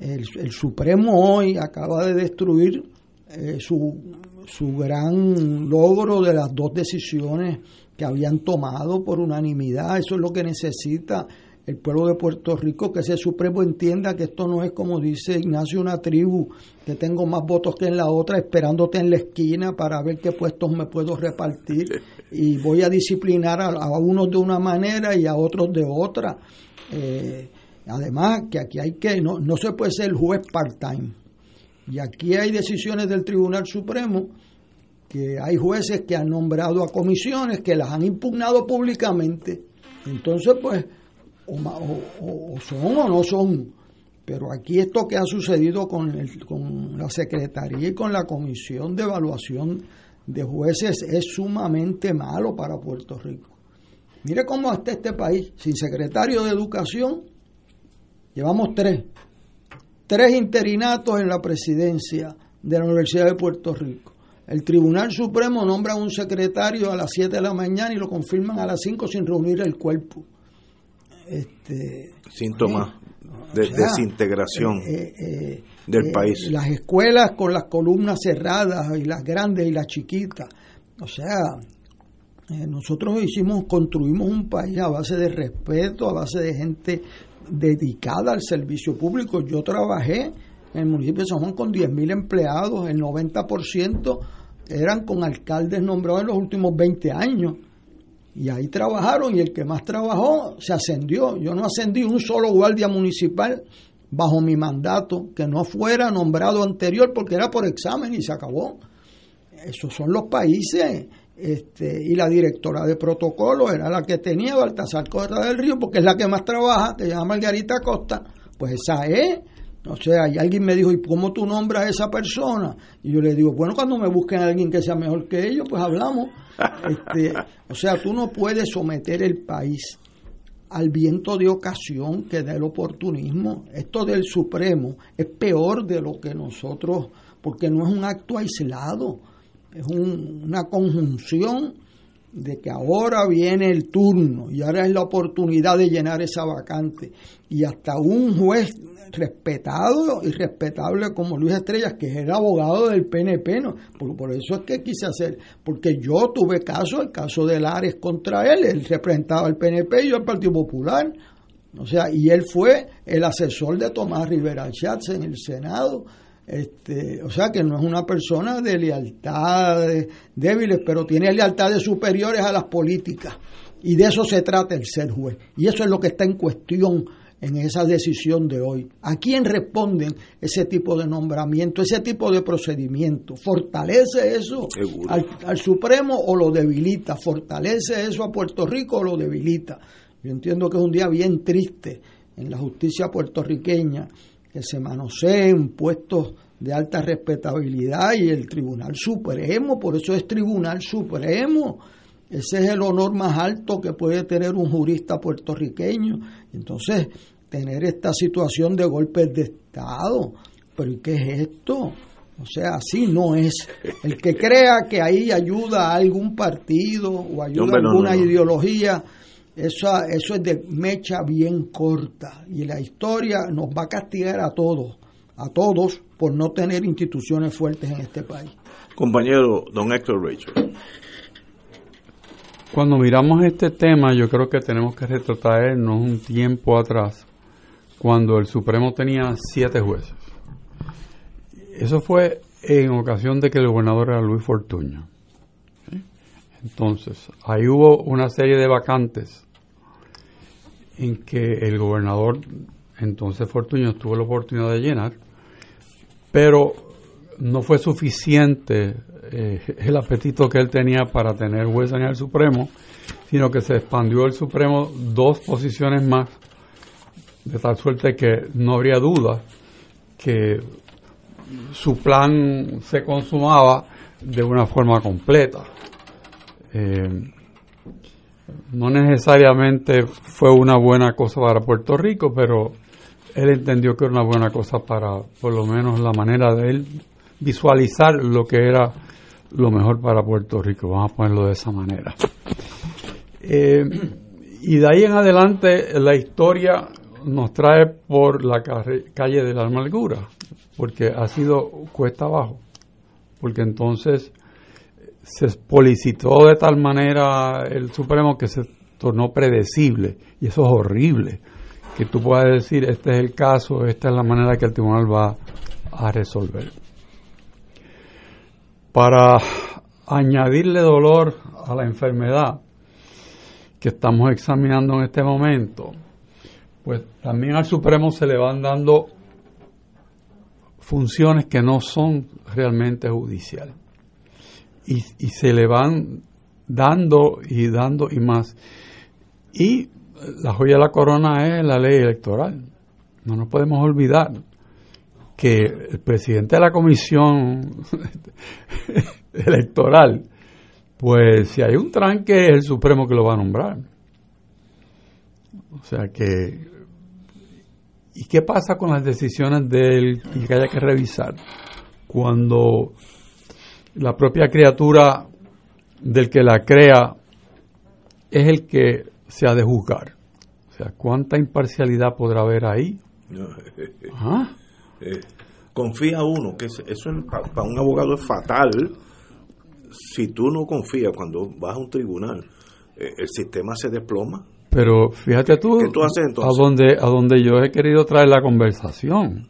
El, Supremo hoy acaba de destruir eh, su su gran logro de las dos decisiones que habían tomado por unanimidad. Eso es lo que necesita el pueblo de Puerto Rico, que ese Supremo entienda que esto no es como dice Ignacio, una tribu, que tengo más votos que en la otra, esperándote en la esquina para ver qué puestos me puedo repartir y voy a disciplinar a, unos de una manera y a otros de otra. Eh, además, que aquí hay que, no, no se puede ser juez part-time y aquí hay decisiones del Tribunal Supremo que hay jueces que han nombrado a comisiones que las han impugnado públicamente. Entonces, pues, o, son o no son. Pero aquí esto que ha sucedido con, el, con la Secretaría y con la Comisión de Evaluación de Jueces es sumamente malo para Puerto Rico. Mire cómo está este país, sin secretario de Educación, llevamos tres tres interinatos en la presidencia de la Universidad de Puerto Rico. El Tribunal Supremo nombra un secretario a las 7 de la mañana y lo confirman a las 5 sin reunir el cuerpo. Este, Síntomas de desintegración eh, eh, eh, del país. Las escuelas con las columnas cerradas y las grandes y las chiquitas. O sea, nosotros hicimos, construimos un país a base de respeto, a base de gente dedicada al servicio público. Yo trabajé en el municipio de San Juan con 10.000 empleados, el 90% eran con alcaldes nombrados en los últimos 20 años. Y ahí trabajaron y el que más trabajó se ascendió. Yo no ascendí un solo guardia municipal bajo mi mandato que no fuera nombrado anterior porque era por examen y se acabó. Esos son los países este, y la directora de protocolo era la que tenía Baltasar Costa del Río, porque es la que más trabaja, que se llama Margarita Costa, pues esa es. O sea, y alguien me dijo, ¿y cómo tú nombras a esa persona? Y yo le digo, bueno, cuando me busquen a alguien que sea mejor que ellos, pues hablamos. Este, o sea, tú no puedes someter el país al viento de ocasión que da el oportunismo. Esto del Supremo es peor de lo que nosotros, porque no es un acto aislado es una conjunción de que ahora viene el turno y ahora es la oportunidad de llenar esa vacante y hasta un juez respetado y respetable como Luis Estrellas, que es el abogado del PNP, ¿no? por, eso es que quise hacer, porque yo tuve caso, el caso de Lares contra él, él representaba al PNP y yo al Partido Popular, o sea, y él fue el asesor de Tomás Rivera Schatz en el Senado, este, o sea que no es una persona de lealtades débiles, pero tiene lealtades superiores a las políticas. Y de eso se trata el ser juez. Y eso es lo que está en cuestión en esa decisión de hoy. ¿A quién responden ese tipo de nombramiento, ese tipo de procedimiento? ¿Fortalece eso al, Supremo o lo debilita? ¿Fortalece eso a Puerto Rico o lo debilita? Yo entiendo que es un día bien triste en la justicia puertorriqueña que se manoseen puestos de alta respetabilidad y el Tribunal Supremo, por eso es Tribunal Supremo ese es el honor más alto que puede tener un jurista puertorriqueño. Entonces, tener esta situación de golpes de Estado, pero ¿y qué es esto? O sea, así no es. El que crea que ahí ayuda a algún partido o ayuda a alguna ideología, eso, eso es de mecha bien corta. Y la historia nos va a castigar a todos, a todos, por no tener instituciones fuertes en este país. Compañero, don Héctor Rachel. Cuando miramos este tema, yo creo que tenemos que retrotraernos un tiempo atrás, cuando el Supremo tenía siete jueces. Eso fue en ocasión de que el gobernador era Luis Fortuño. Entonces, ahí hubo una serie de vacantes en que el gobernador, entonces Fortuño, tuvo la oportunidad de llenar, pero no fue suficiente eh, el apetito que él tenía para tener juez en el Supremo, sino que se expandió el Supremo dos posiciones más, de tal suerte que no habría duda que su plan se consumaba de una forma completa. Eh, no necesariamente fue una buena cosa para Puerto Rico, pero él entendió que era una buena cosa para, por lo menos, la manera de él visualizar lo que era lo mejor para Puerto Rico, vamos a ponerlo de esa manera. Eh, y de ahí en adelante la historia nos trae por la calle de la amargura, porque ha sido cuesta abajo, porque entonces se policitó de tal manera el Supremo que se tornó predecible, y eso es horrible, que tú puedas decir, este es el caso, esta es la manera que el tribunal va a resolver para añadirle dolor a la enfermedad que estamos examinando en este momento, pues también al Supremo se le van dando funciones que no son realmente judiciales. Y, y, se le van dando y dando y más. Y la joya de la corona es la ley electoral. No nos podemos olvidar que el presidente de la comisión electoral, pues si hay un tranque es el Supremo que lo va a nombrar. O sea que, ¿y qué pasa con las decisiones del que haya que revisar? Cuando la propia criatura del que la crea es el que se ha de juzgar. O sea, ¿cuánta imparcialidad podrá haber ahí? ¿Ah? Eh, confía uno, que eso para un abogado es fatal. Si tú no confías cuando vas a un tribunal, eh, el sistema se desploma. Pero fíjate tú, a donde a donde yo he querido traer la conversación.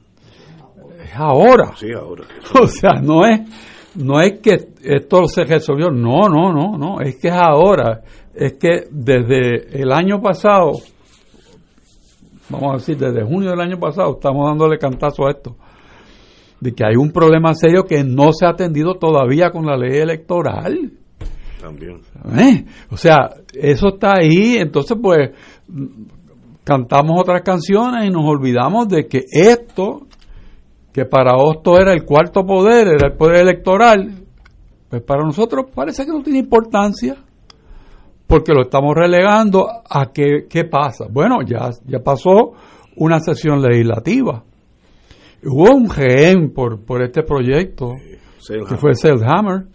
Es ahora. Sí, ahora. O sea, no es no es que esto se resolvió, no, no, no, no, es que es ahora. Es que desde el año pasado vamos a decir, desde junio del año pasado, estamos dándole cantazo a esto, de que hay un problema serio que no se ha atendido todavía con la ley electoral. También. ¿Eh? O sea, eso está ahí, entonces pues cantamos otras canciones y nos olvidamos de que esto, que para Hosto era el cuarto poder, era el poder electoral, pues para nosotros parece que no tiene importancia porque lo estamos relegando a qué, qué pasa. Bueno, ya, ya pasó una sesión legislativa. Hubo un GEM por, por este proyecto, que fue Selhammer,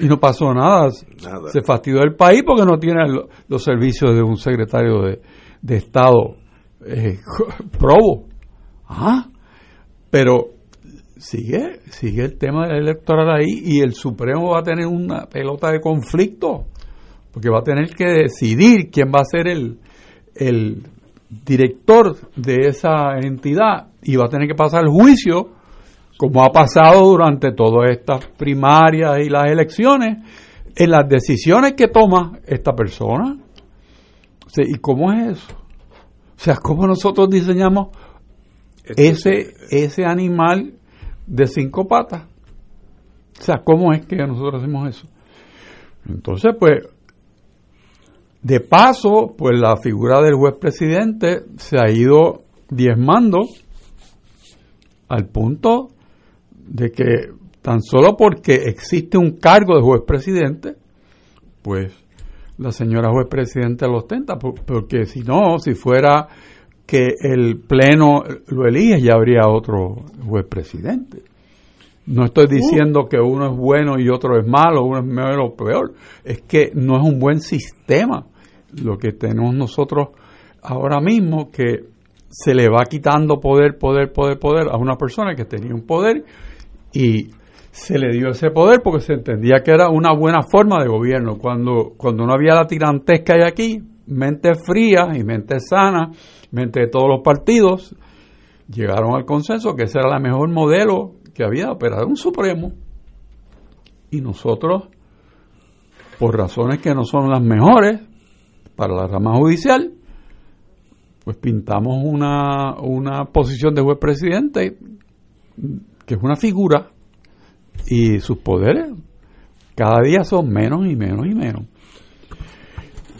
y no pasó nada. Se fastidió el país porque no tiene los servicios de un secretario de, de Estado eh, probo. ¿Ah? Pero sigue, sigue el tema electoral ahí y el Supremo va a tener una pelota de conflicto porque va a tener que decidir quién va a ser el, el director de esa entidad y va a tener que pasar el juicio como ha pasado durante todas estas primarias y las elecciones en las decisiones que toma esta persona. ¿Y cómo es eso? O sea, ¿cómo nosotros diseñamos ese, ese animal de cinco patas? O sea, ¿cómo es que nosotros hacemos eso? Entonces, pues, de paso, pues la figura del juez presidente se ha ido diezmando al punto de que tan solo porque existe un cargo de juez presidente, pues la señora juez presidente lo ostenta, porque si no, si fuera que el Pleno lo elige, ya habría otro juez presidente. No estoy diciendo que uno es bueno y otro es malo, uno es mejor o peor. Es que no es un buen sistema lo que tenemos nosotros ahora mismo, que se le va quitando poder, poder, poder, poder a una persona que tenía un poder y se le dio ese poder porque se entendía que era una buena forma de gobierno. Cuando, cuando no había la tirantez que hay aquí, mente fría y mente sana, mente de todos los partidos, llegaron al consenso que ese era el mejor modelo que había operado un Supremo. Y nosotros, por razones que no son las mejores para la rama judicial, pues pintamos una, una posición de juez presidente que es una figura y sus poderes cada día son menos y menos y menos.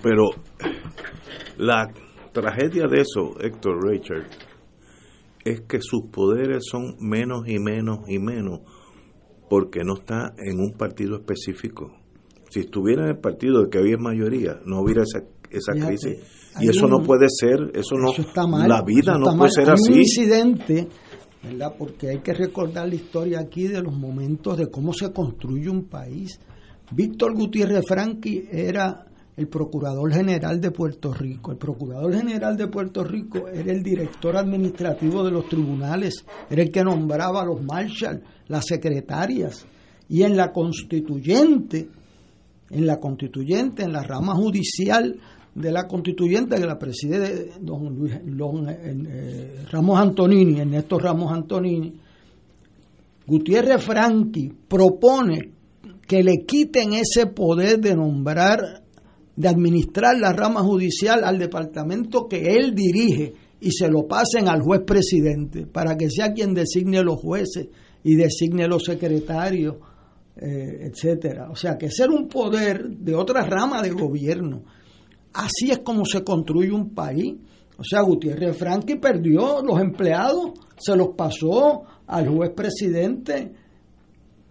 Pero la tragedia de eso, Héctor Richard, es que sus poderes son menos y menos y menos porque no está en un partido específico. Si estuviera en el partido de que había mayoría, no hubiera esa, esa crisis. Y eso no puede ser, eso no, la vida no puede ser así. un incidente ¿verdad? Porque hay que recordar la historia aquí de los momentos de cómo se construye un país. Víctor Gutiérrez Franqui era el procurador general de Puerto Rico. El procurador general de Puerto Rico era el director administrativo de los tribunales, era el que nombraba a los marshals, las secretarias. Y en la constituyente, en la constituyente, en la rama judicial, de la constituyente que la preside don Luis eh, Ramos Antonini, Ernesto Ramos Antonini, Gutiérrez Franqui propone que le quiten ese poder de nombrar, de administrar la rama judicial al departamento que él dirige y se lo pasen al juez presidente para que sea quien designe los jueces y designe los secretarios, eh, etcétera. O sea, que ser un poder de otra rama de gobierno Así es como se construye un país. O sea, Gutiérrez Franqui perdió los empleados, se los pasó al juez presidente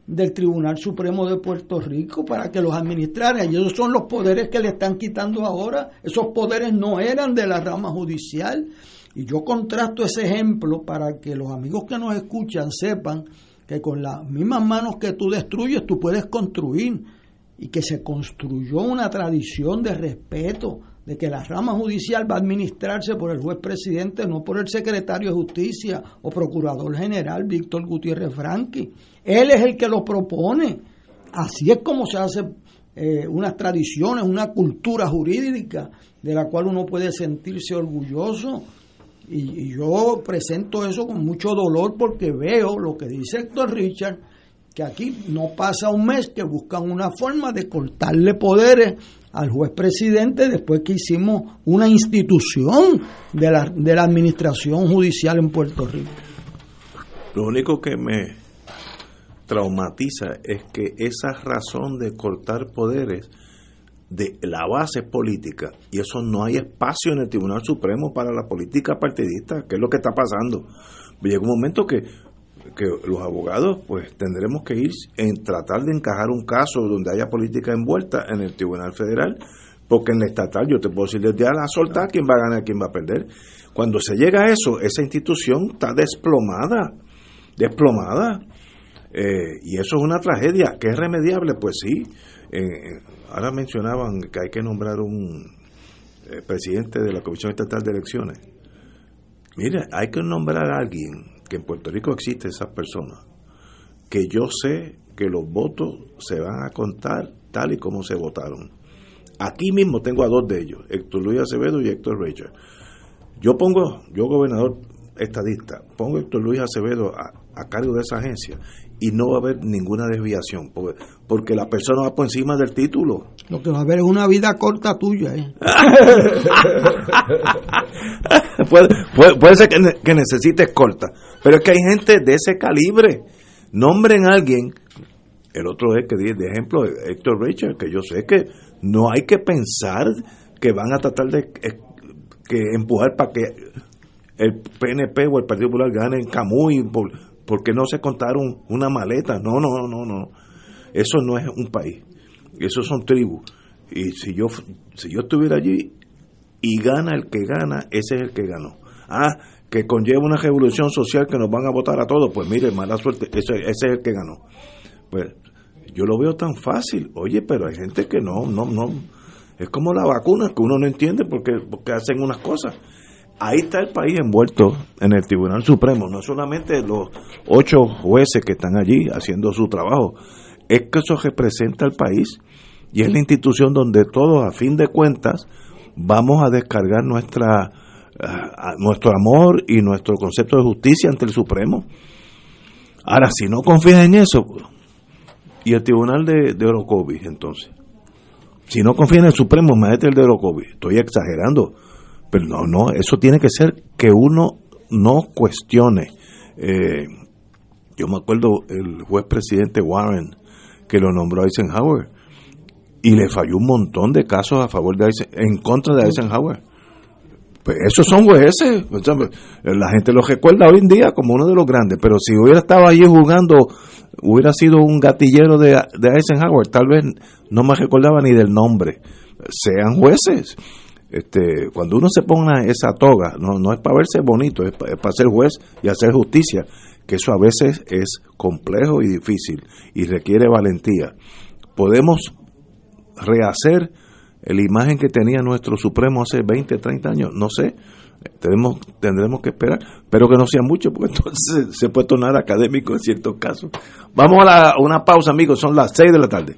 del Tribunal Supremo de Puerto Rico para que los administrara. Y esos son los poderes que le están quitando ahora. Esos poderes no eran de la rama judicial. Y yo contrasto ese ejemplo para que los amigos que nos escuchan sepan que con las mismas manos que tú destruyes, tú puedes construir y que se construyó una tradición de respeto, de que la rama judicial va a administrarse por el juez presidente, no por el secretario de justicia o procurador general Víctor Gutiérrez Franqui. Él es el que lo propone. Así es como se hace eh, unas tradiciones, una cultura jurídica de la cual uno puede sentirse orgulloso. Y, y yo presento eso con mucho dolor porque veo lo que dice Héctor Richard, que aquí no pasa un mes que buscan una forma de cortarle poderes al juez presidente después que hicimos una institución de la, de la administración judicial en Puerto Rico. Lo único que me traumatiza es que esa razón de cortar poderes de la base política y eso no hay espacio en el Tribunal Supremo para la política partidista, que es lo que está pasando. Llega un momento que que los abogados pues tendremos que ir en tratar de encajar un caso donde haya política envuelta en el Tribunal Federal, porque en la estatal yo te puedo decir desde a la soltar quién va a ganar, quién va a perder. Cuando se llega a eso, esa institución está desplomada, desplomada. Eh, y eso es una tragedia, que es remediable, pues sí. Eh, ahora mencionaban que hay que nombrar un eh, presidente de la Comisión Estatal de Elecciones. Mire, hay que nombrar a alguien, que en Puerto Rico existe esa persona, que yo sé que los votos se van a contar tal y como se votaron. Aquí mismo tengo a dos de ellos, Héctor Luis Acevedo y Héctor Richard. Yo pongo, yo gobernador estadista, pongo Héctor Luis Acevedo a, a cargo de esa agencia y no va a haber ninguna desviación, porque, porque la persona va por encima del título. Lo que va a haber es una vida corta tuya. ¿eh? puede, puede, puede, ser que, que, necesites corta, pero es que hay gente de ese calibre. Nombren a alguien, el otro es que de ejemplo Héctor Richard, que yo sé que no hay que pensar que van a tratar de que empujar para que el PNP o el Partido Popular gane en Camuy por, porque no se contaron una maleta. No, no, no, no. Eso no es un país. Eso son tribus. Y si yo, si yo estuviera allí y gana el que gana, ese es el que ganó. Ah, que conlleva una revolución social que nos van a votar a todos. Pues mire, mala suerte, ese, ese es el que ganó. Pues yo lo veo tan fácil. Oye, pero hay gente que no, no, no. Es como la vacuna, que uno no entiende porque, porque hacen unas cosas ahí está el país envuelto en el Tribunal Supremo, no solamente los ocho jueces que están allí haciendo su trabajo, es que eso representa al país y es la institución donde todos, a fin de cuentas, vamos a descargar nuestra nuestro amor y nuestro concepto de justicia ante el Supremo. Ahora, si no confías en eso, y el Tribunal de, de Orocovis, entonces, si no confías en el Supremo, imagínate el de Orocovis, estoy exagerando, pero no, no, eso tiene que ser que uno no cuestione. Eh, yo me acuerdo el juez presidente Warren que lo nombró Eisenhower y le falló un montón de casos a favor de en contra de Eisenhower. Pues esos son jueces, la gente lo recuerda hoy en día como uno de los grandes, pero si hubiera estado allí jugando, hubiera sido un gatillero de, de Eisenhower, tal vez no me recordaba ni del nombre. Sean jueces este, cuando uno se ponga esa toga, no, no es para verse bonito, es para, ser juez y hacer justicia, que eso a veces es complejo y difícil y requiere valentía. Podemos rehacer la imagen que tenía nuestro Supremo hace 20, 30 años, no sé, tenemos, tendremos que esperar, pero que no sea mucho, porque entonces se puede tornar académico en ciertos casos. Vamos a, la, una pausa, amigos, son las 6 de la tarde.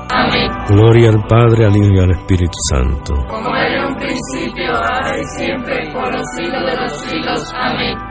Gloria al Padre, al Hijo y al Espíritu Santo. Como era un principio, ahora y siempre, por los siglos de los siglos. Amén.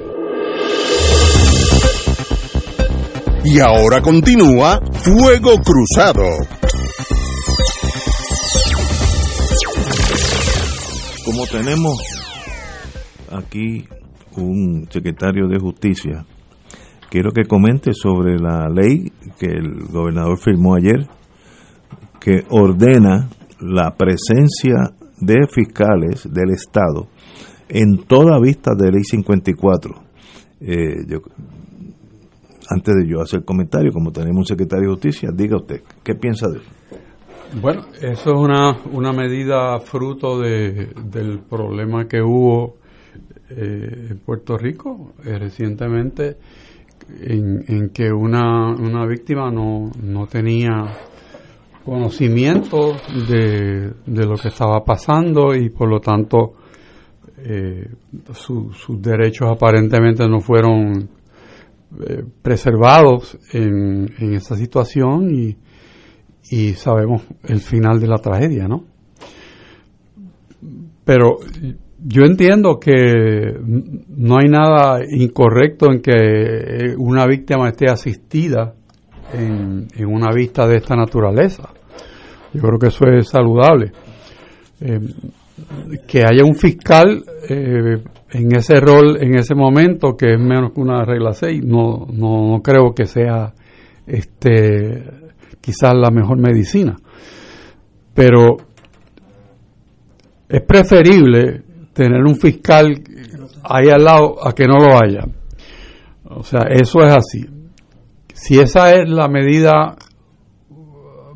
Y ahora continúa Fuego Cruzado. Como tenemos aquí un secretario de justicia, quiero que comente sobre la ley que el gobernador firmó ayer, que ordena la presencia de fiscales del Estado en toda vista de ley 54. Eh, yo, antes de yo hacer comentario, como tenemos un secretario de justicia, diga usted, ¿qué piensa de eso? Bueno, eso es una, una medida fruto de, del problema que hubo eh, en Puerto Rico eh, recientemente, en, en que una, una víctima no, no tenía conocimiento de, de lo que estaba pasando y por lo tanto eh, su- sus derechos aparentemente no fueron eh, preservados en, en esa situación y, y sabemos el final de la tragedia, ¿no? Pero yo entiendo que no hay nada incorrecto en que una víctima esté asistida en, en una vista de esta naturaleza. Yo creo que eso es saludable. Eh, que haya un fiscal eh, en ese rol, en ese momento, que es menos que una regla 6, no, no, no creo que sea este quizás la mejor medicina. Pero es preferible tener un fiscal ahí al lado a que no lo haya. O sea, eso es así. Si esa es la medida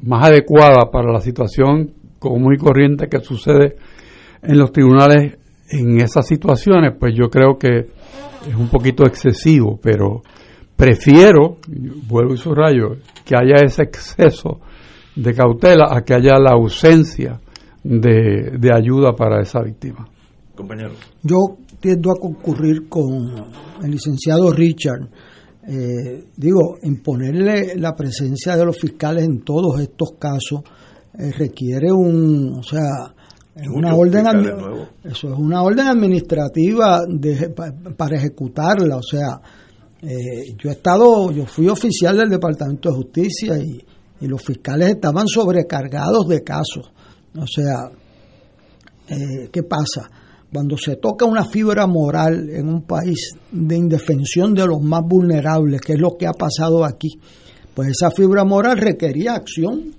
más adecuada para la situación común y corriente que sucede en los tribunales en esas situaciones, pues yo creo que es un poquito excesivo, pero prefiero, vuelvo y subrayo, que haya ese exceso de cautela a que haya la ausencia de, de ayuda para esa víctima. Compañero. Yo tiendo a concurrir con el licenciado Richard. Eh, digo, imponerle la presencia de los fiscales en todos estos casos eh, requiere un, o sea, es una orden, eso es una orden administrativa de- pa- para ejecutarla, o sea, eh, yo he estado, yo fui oficial del Departamento de Justicia y, y los fiscales estaban sobrecargados de casos, o sea, eh, ¿qué pasa? Cuando se toca una fibra moral en un país de indefensión de los más vulnerables, que es lo que ha pasado aquí, pues esa fibra moral requería acción.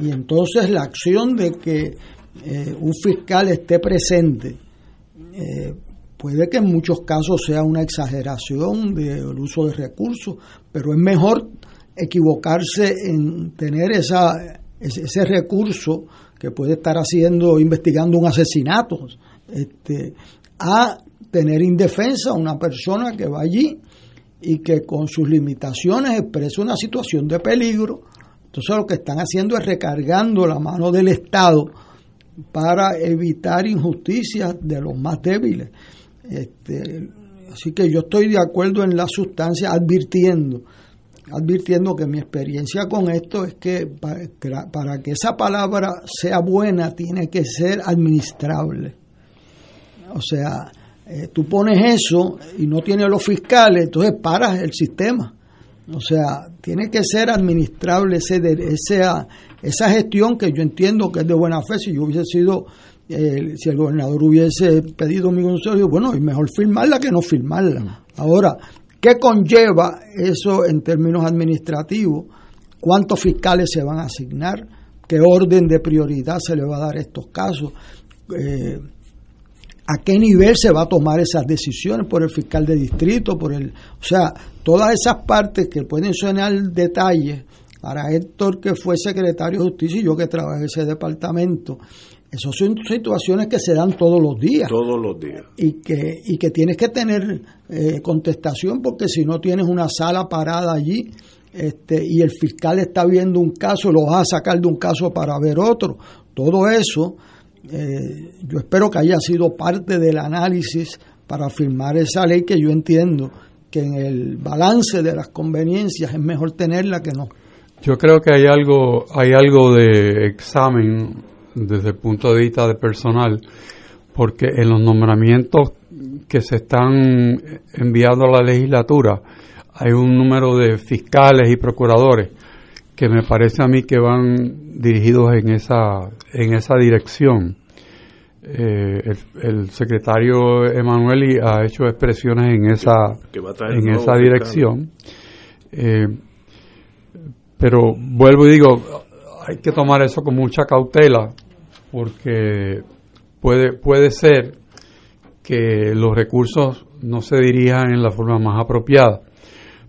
Y entonces la acción de que eh, un fiscal esté presente eh, puede que en muchos casos sea una exageración del uso de recursos, pero es mejor equivocarse en tener esa, ese, ese recurso que puede estar haciendo, investigando un asesinato, este, a tener indefensa a una persona que va allí y que con sus limitaciones expresa una situación de peligro. Entonces lo que están haciendo es recargando la mano del Estado para evitar injusticias de los más débiles. Este, así que yo estoy de acuerdo en la sustancia advirtiendo advirtiendo que mi experiencia con esto es que para, que esa palabra sea buena tiene que ser administrable. O sea, eh, tú pones eso y no tienes los fiscales, entonces paras el sistema. O sea, tiene que ser administrable ese, esa, esa gestión que yo entiendo que es de buena fe. Si yo hubiese sido, eh, si el gobernador hubiese pedido mi consejo, bueno, es mejor firmarla que no firmarla. Ahora, ¿qué conlleva eso en términos administrativos? ¿Cuántos fiscales se van a asignar? ¿Qué orden de prioridad se le va a dar a estos casos? Eh, a qué nivel se va a tomar esas decisiones por el fiscal de distrito, por el, o sea, todas esas partes que pueden sonar detalles para Héctor que fue secretario de justicia y yo que trabajé en ese departamento. Esas son situaciones que se dan todos los días. Todos los días. Y que, y que tienes que tener eh, contestación porque si no tienes una sala parada allí este, y el fiscal está viendo un caso, lo vas a sacar de un caso para ver otro. Todo eso eh, yo espero que haya sido parte del análisis para firmar esa ley que yo entiendo que en el balance de las conveniencias es mejor tenerla que no. Yo creo que hay algo, hay algo de examen desde el punto de vista de personal, porque en los nombramientos que se están enviando a la legislatura hay un número de fiscales y procuradores que me parece a mí que van dirigidos en esa, en esa dirección. Eh, el, secretario Emanueli ha hecho expresiones en esa, en esa dirección. Eh, pero vuelvo y digo, hay que tomar eso con mucha cautela porque puede, puede ser que los recursos no se dirijan en la forma más apropiada.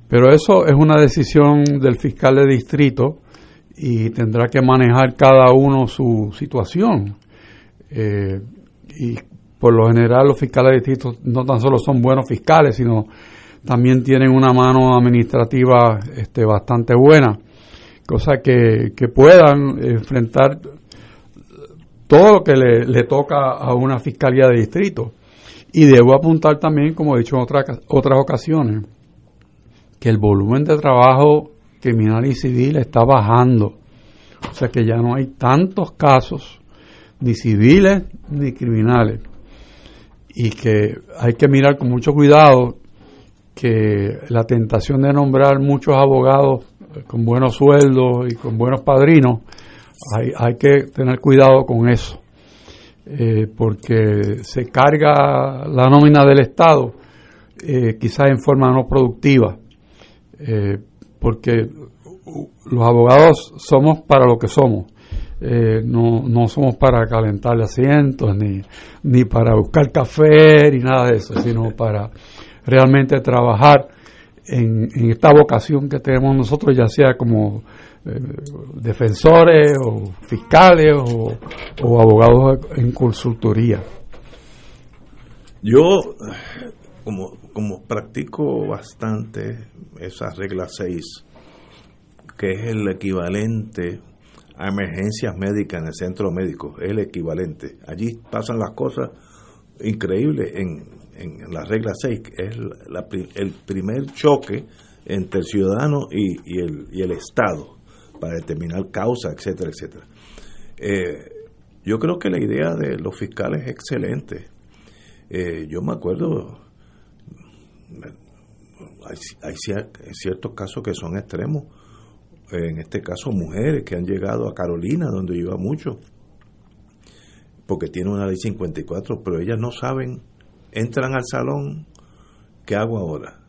Pero eso es una decisión del fiscal de distrito y tendrá que manejar cada uno su situación. Eh, y por lo general los fiscales de distrito no tan solo son buenos fiscales, sino también tienen una mano administrativa este, bastante buena, cosa que, que puedan enfrentar todo lo que le, le, toca a una fiscalía de distrito. Y debo apuntar también, como he dicho en otras, otras ocasiones, que el volumen de trabajo criminal y civil está bajando. O sea que ya no hay tantos casos, ni civiles ni criminales. Y que hay que mirar con mucho cuidado que la tentación de nombrar muchos abogados con buenos sueldos y con buenos padrinos, hay, hay que tener cuidado con eso. Eh, porque se carga la nómina del Estado, eh, quizás en forma no productiva eh, porque los abogados somos para lo que somos. No, no somos para calentar asientos ni, ni para buscar café ni nada de eso, sino para realmente trabajar en, esta vocación que tenemos nosotros, ya sea como eh, defensores o fiscales o, abogados en consultoría. Yo, como, como practico bastante esa regla 6, que es el equivalente a emergencias médicas en el centro médico, es el equivalente. Allí pasan las cosas increíbles en, en la regla 6, es el primer choque entre el ciudadano y, el, Estado para determinar causa, etcétera, etcétera. Eh, yo creo que la idea de los fiscales es excelente. Eh, yo me acuerdo, hay, ciertos casos que son extremos. En este caso, mujeres que han llegado a Carolina, donde iba mucho, porque tiene una ley 54, pero ellas no saben, entran al salón, ¿qué hago ahora?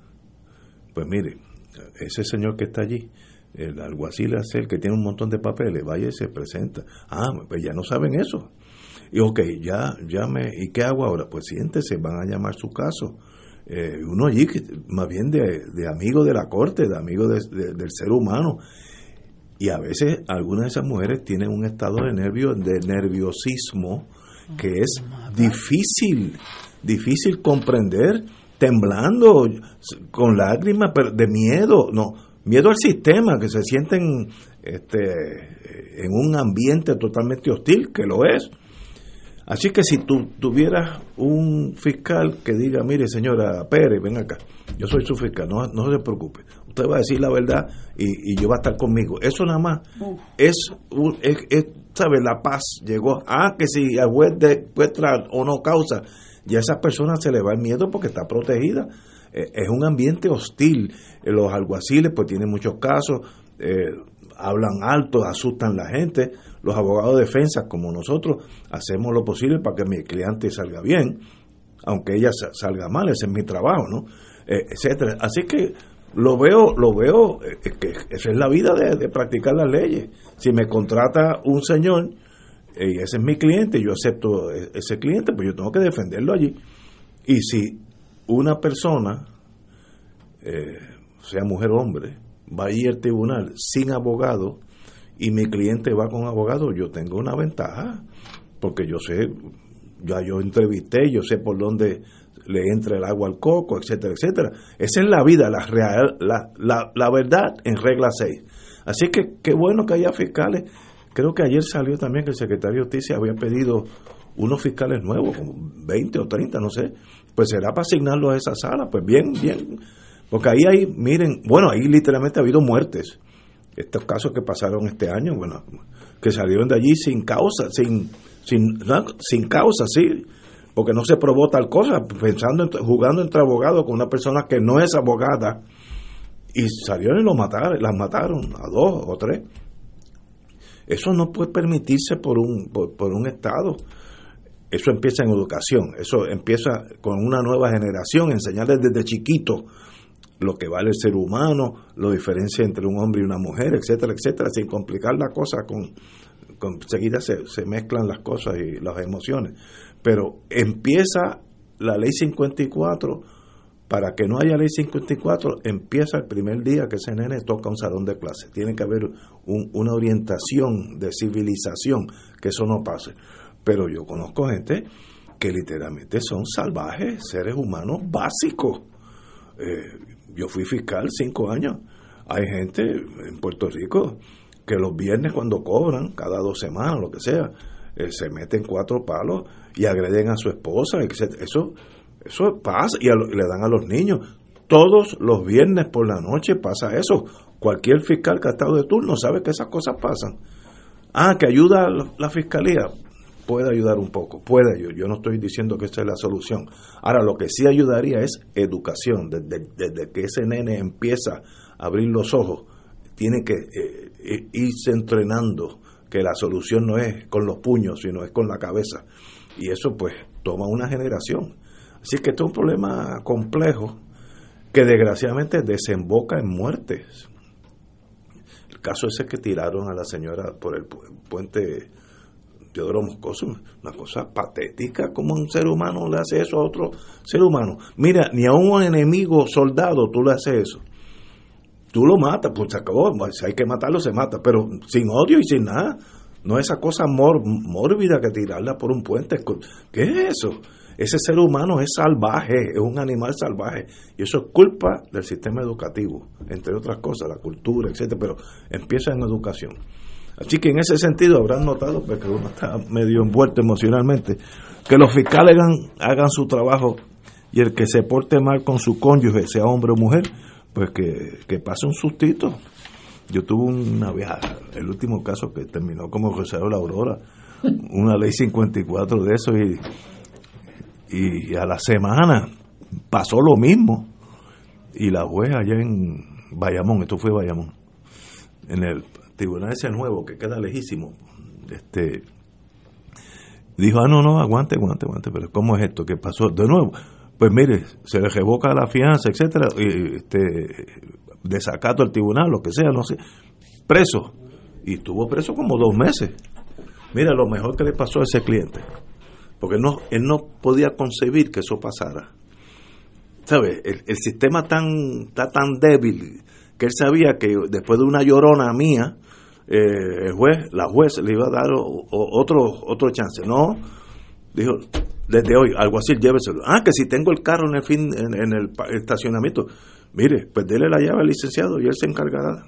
Pues mire, ese señor que está allí, el alguacil es el que tiene un montón de papeles, vaya y se presenta. Ah, pues ya no saben eso. Y ok, ya, ya me, ¿y qué hago ahora? Pues siéntese, van a llamar su caso eh, uno allí más bien de, de, amigo de la corte, de amigo del ser humano. Y a veces algunas de esas mujeres tienen un estado de nervio, de nerviosismo, que es difícil, difícil comprender, temblando, con lágrimas, pero de miedo, no, miedo al sistema, que se sienten este, en un ambiente totalmente hostil, que lo es Así que si tú tuvieras un fiscal que diga, mire señora Pérez, ven acá, yo soy su fiscal, no, no se preocupe, usted va a decir la verdad y, yo va a estar conmigo. Eso nada más es, es, ¿sabe? La paz llegó. Ah, que si el juez demuestra o no causa, ya a esa persona se le va el miedo porque está protegida. Eh, es un ambiente hostil. Eh, los alguaciles pues tienen muchos casos, eh, hablan alto, asustan a la gente. Los abogados de defensa, como nosotros, hacemos lo posible para que mi cliente salga bien, aunque ella salga mal, ese es mi trabajo, ¿no? etcétera. Así que lo veo, lo veo, que esa es la vida de, practicar las leyes. Si me contrata un señor ese es mi cliente, yo acepto e, ese cliente, pues yo tengo que defenderlo allí. Y si una persona, eh, sea mujer o hombre, va a ir al tribunal sin abogado y mi cliente va con abogado, yo tengo una ventaja, porque yo sé, ya yo entrevisté, yo sé por dónde le entra el agua al coco, etcétera, etcétera. Esa es la vida, la, real, la, la, la verdad en regla 6. Así que qué bueno que haya fiscales. Creo que ayer salió también que el secretario de Justicia había pedido unos fiscales nuevos, como 20 o 30, no sé, pues será para asignarlos a esa sala, pues bien, bien, porque ahí hay, miren, bueno, ahí literalmente ha habido muertes, estos casos que pasaron este año, bueno, que salieron de allí sin causa, sin, sin, sin causa, sí, porque no se probó tal cosa, pensando, jugando entre abogados con una persona que no es abogada, y salieron y lo mataron, las mataron a dos o tres. Eso no puede permitirse por un, por un Estado. Eso empieza en educación, eso empieza con una nueva generación, enseñarles desde chiquito lo que vale el ser humano, lo diferencia entre un hombre y una mujer, etcétera, etcétera, sin complicar la cosa con, con seguida se, se mezclan las cosas y las emociones. Pero empieza la ley 54, para que no haya ley 54, empieza el primer día que ese nene toca un salón de clase. Tiene que haber una orientación de civilización, que eso no pase pero yo conozco gente que literalmente son salvajes, seres humanos básicos. Eh, yo fui fiscal cinco años. Hay gente en Puerto Rico que los viernes cuando cobran, cada dos semanas, lo que sea, eh, se meten cuatro palos y agreden a su esposa, etc. Eso, eso pasa y le dan a los niños. Todos los viernes por la noche pasa eso. Cualquier fiscal que ha estado de turno sabe que esas cosas pasan. Ah, que ayuda la fiscalía puede ayudar un poco, puede ayudar. Yo no estoy diciendo que esa es la solución. Ahora, lo que sí ayudaría es educación. Desde, que ese nene empieza a abrir los ojos, tiene que eh, eh, irse entrenando que la solución no es con los puños, sino es con la cabeza. Y eso pues toma una generación. Así que esto es un problema complejo que desgraciadamente desemboca en muertes. El caso ese que tiraron a la señora por el puente Teodoro Moscoso, una cosa patética, como un ser humano le hace eso a otro ser humano. Mira, ni a un enemigo soldado tú le haces eso. Tú lo matas, pues se acabó, si hay que matarlo se mata, pero sin odio y sin nada. No esa cosa mórbida que tirarla por un puente. ¿Qué es eso? Ese ser humano es salvaje, es un animal salvaje. Y eso es culpa del sistema educativo, entre otras cosas, la cultura, etcétera, pero empieza en educación. Así que en ese sentido habrán notado, porque uno está medio envuelto emocionalmente, que los fiscales hagan, su trabajo y el que se porte mal con su cónyuge, sea hombre o mujer, pues que, que pase un sustito. Yo tuve una viaja, el último caso que terminó como José la Aurora, una ley 54 de eso y, y a la semana pasó lo mismo. Y la juez allá en Bayamón, esto fue Bayamón, en el tribunal ese nuevo que queda lejísimo, este dijo, ah, no, no, aguante, aguante, aguante, pero ¿cómo es esto? ¿Qué pasó? De nuevo, pues mire, se le revoca la fianza, etcétera, y, este, desacato al tribunal, lo que sea, no sé, preso. Y estuvo preso como dos meses. Mira, lo mejor que le pasó a ese cliente, porque no, él no podía concebir que eso pasara. ¿Sabes? El, el sistema tan, está tan débil que él sabía que después de una llorona mía, eh, el juez, la juez le iba a dar otro, otro chance. No, dijo, desde hoy, algo así, lléveselo. Ah, que si tengo el carro en el fin, en, el estacionamiento, mire, pues dele la llave al licenciado y él se encargará.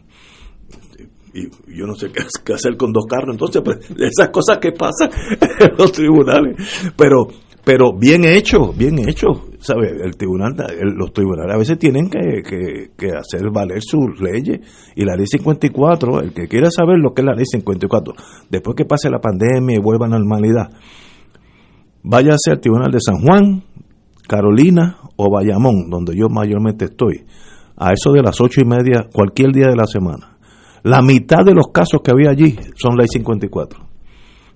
Y yo no sé qué, hacer con dos carros. Entonces, pues, esas cosas que pasan en los tribunales. Pero, pero bien hecho, bien hecho. ¿Sabe? El tribunal, los tribunales a veces tienen que, que, hacer valer sus leyes. Y la ley 54, el que quiera saber lo que es la ley 54, después que pase la pandemia y vuelva a normalidad, váyase al tribunal de San Juan, Carolina o Bayamón, donde yo mayormente estoy, a eso de las ocho y media, cualquier día de la semana. La mitad de los casos que había allí son ley 54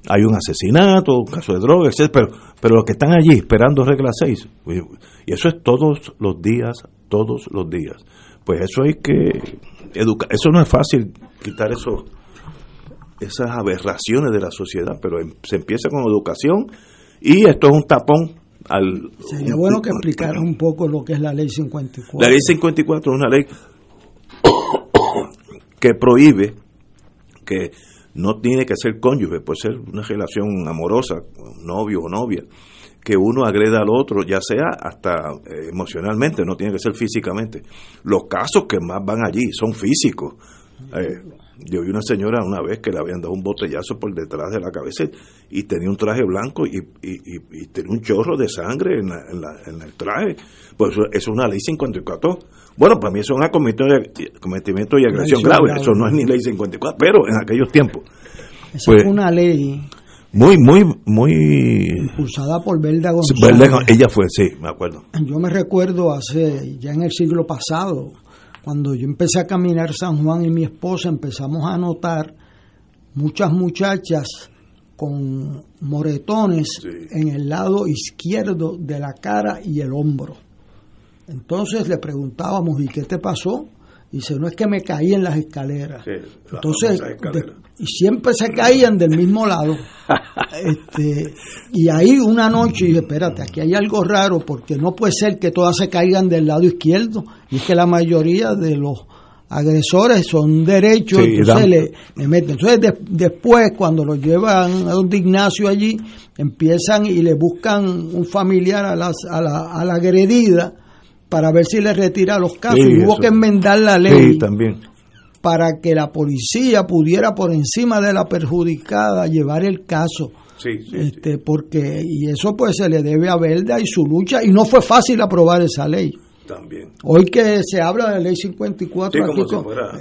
hay un asesinato, un caso de droga, etc. Pero, pero los que están allí esperando regla 6, y eso es todos los días, todos los días. Pues eso hay que educar. Eso no es fácil quitar eso, esas aberraciones de la sociedad, pero em, se empieza con educación y esto es un tapón al... Sería bueno que explicara un poco lo que es la ley 54. La ley 54 es una ley que prohíbe que no tiene que ser cónyuge, puede ser una relación amorosa, novio o novia, que uno agreda al otro, ya sea hasta eh, emocionalmente, no tiene que ser físicamente. Los casos que más van allí son físicos. Eh, yo vi una señora una vez que le habían dado un botellazo por detrás de la cabeza y tenía un traje blanco y, y, tenía un chorro de sangre en, en, el traje. Pues eso es una ley 54. Bueno, para mí eso es un cometimiento y agresión grave. Eso no es ni ley 54, pero en aquellos tiempos. Esa fue una ley muy, muy, muy... Impulsada por Belda González. ella fue, sí, me acuerdo. Yo me recuerdo hace, ya en el siglo pasado, cuando yo empecé a caminar San Juan y mi esposa empezamos a notar muchas muchachas con moretones en el lado izquierdo de la cara y el hombro. Entonces le preguntábamos, ¿y qué te pasó? Dice, no es que me caí en las escaleras. Entonces, y siempre se caían del mismo lado. este, y ahí una noche dije, espérate, aquí hay algo raro porque no puede ser que todas se caigan del lado izquierdo. Y es que la mayoría de los agresores son derechos, entonces le, meten. Entonces después, cuando lo llevan a don Ignacio allí, empiezan y le buscan un familiar a, las, a, la, a la agredida para ver si le retira los casos. y hubo que enmendar la ley también. para que la policía pudiera por encima de la perjudicada llevar el caso. este, porque y eso pues se le debe a Verda y su lucha y no fue fácil aprobar esa ley. También. Hoy que se habla de la ley 54,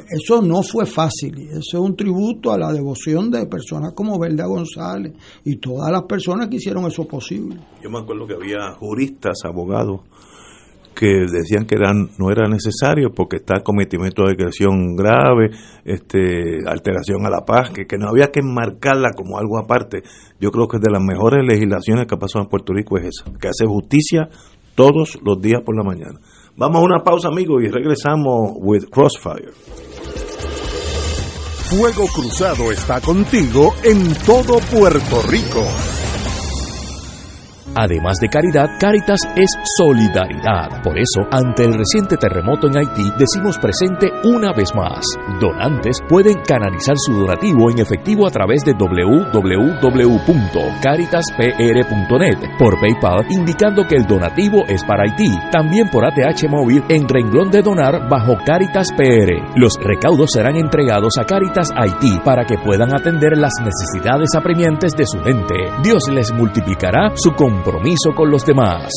eso no fue fácil. Eso es un tributo a la devoción de personas como Verda González y todas las personas que hicieron eso posible. Yo me acuerdo que había juristas, abogados que decían que eran, no era necesario porque está cometimiento de agresión grave, este, alteración a la paz, que, que no había que enmarcarla como algo aparte. Yo creo que de las mejores legislaciones que ha pasado en Puerto Rico es esa, que hace justicia todos los días por la mañana. Vamos a una pausa, amigos, y regresamos with Crossfire. Fuego Cruzado está contigo en todo Puerto Rico. Además de caridad, Caritas es solidaridad. Por eso, ante el reciente terremoto en Haití, decimos presente una vez más. Donantes pueden canalizar su donativo en efectivo a través de www.caritaspr.net, por PayPal indicando que el donativo es para Haití, también por ATH móvil en renglón de donar bajo Caritas PR. Los recaudos serán entregados a Caritas Haití para que puedan atender las necesidades apremiantes de su gente. Dios les multiplicará su compromiso compromiso con los demás.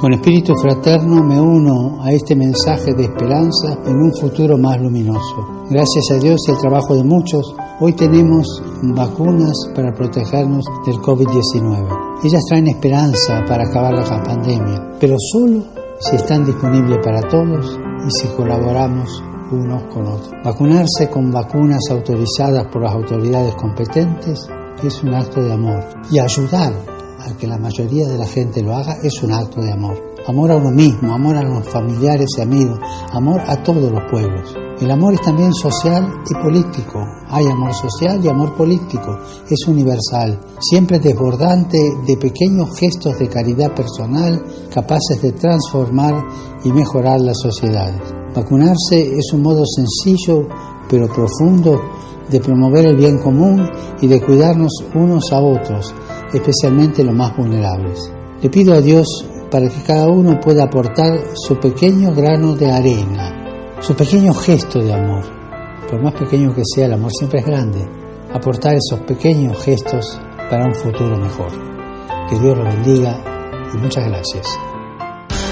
Con espíritu fraterno me uno a este mensaje de esperanza en un futuro más luminoso. Gracias a Dios y al trabajo de muchos, hoy tenemos vacunas para protegernos del COVID-19. Ellas traen esperanza para acabar la pandemia, pero solo si están disponibles para todos y si colaboramos unos con otros. Vacunarse con vacunas autorizadas por las autoridades competentes es un acto de amor y ayudar a que la mayoría de la gente lo haga es un acto de amor. Amor a uno mismo, amor a los familiares y amigos, amor a todos los pueblos. El amor es también social y político. Hay amor social y amor político. Es universal, siempre desbordante de pequeños gestos de caridad personal capaces de transformar y mejorar las sociedades. Vacunarse es un modo sencillo pero profundo de promover el bien común y de cuidarnos unos a otros especialmente los más vulnerables. Le pido a Dios para que cada uno pueda aportar su pequeño grano de arena, su pequeño gesto de amor. Por más pequeño que sea, el amor siempre es grande. Aportar esos pequeños gestos para un futuro mejor. Que Dios lo bendiga Y muchas gracias.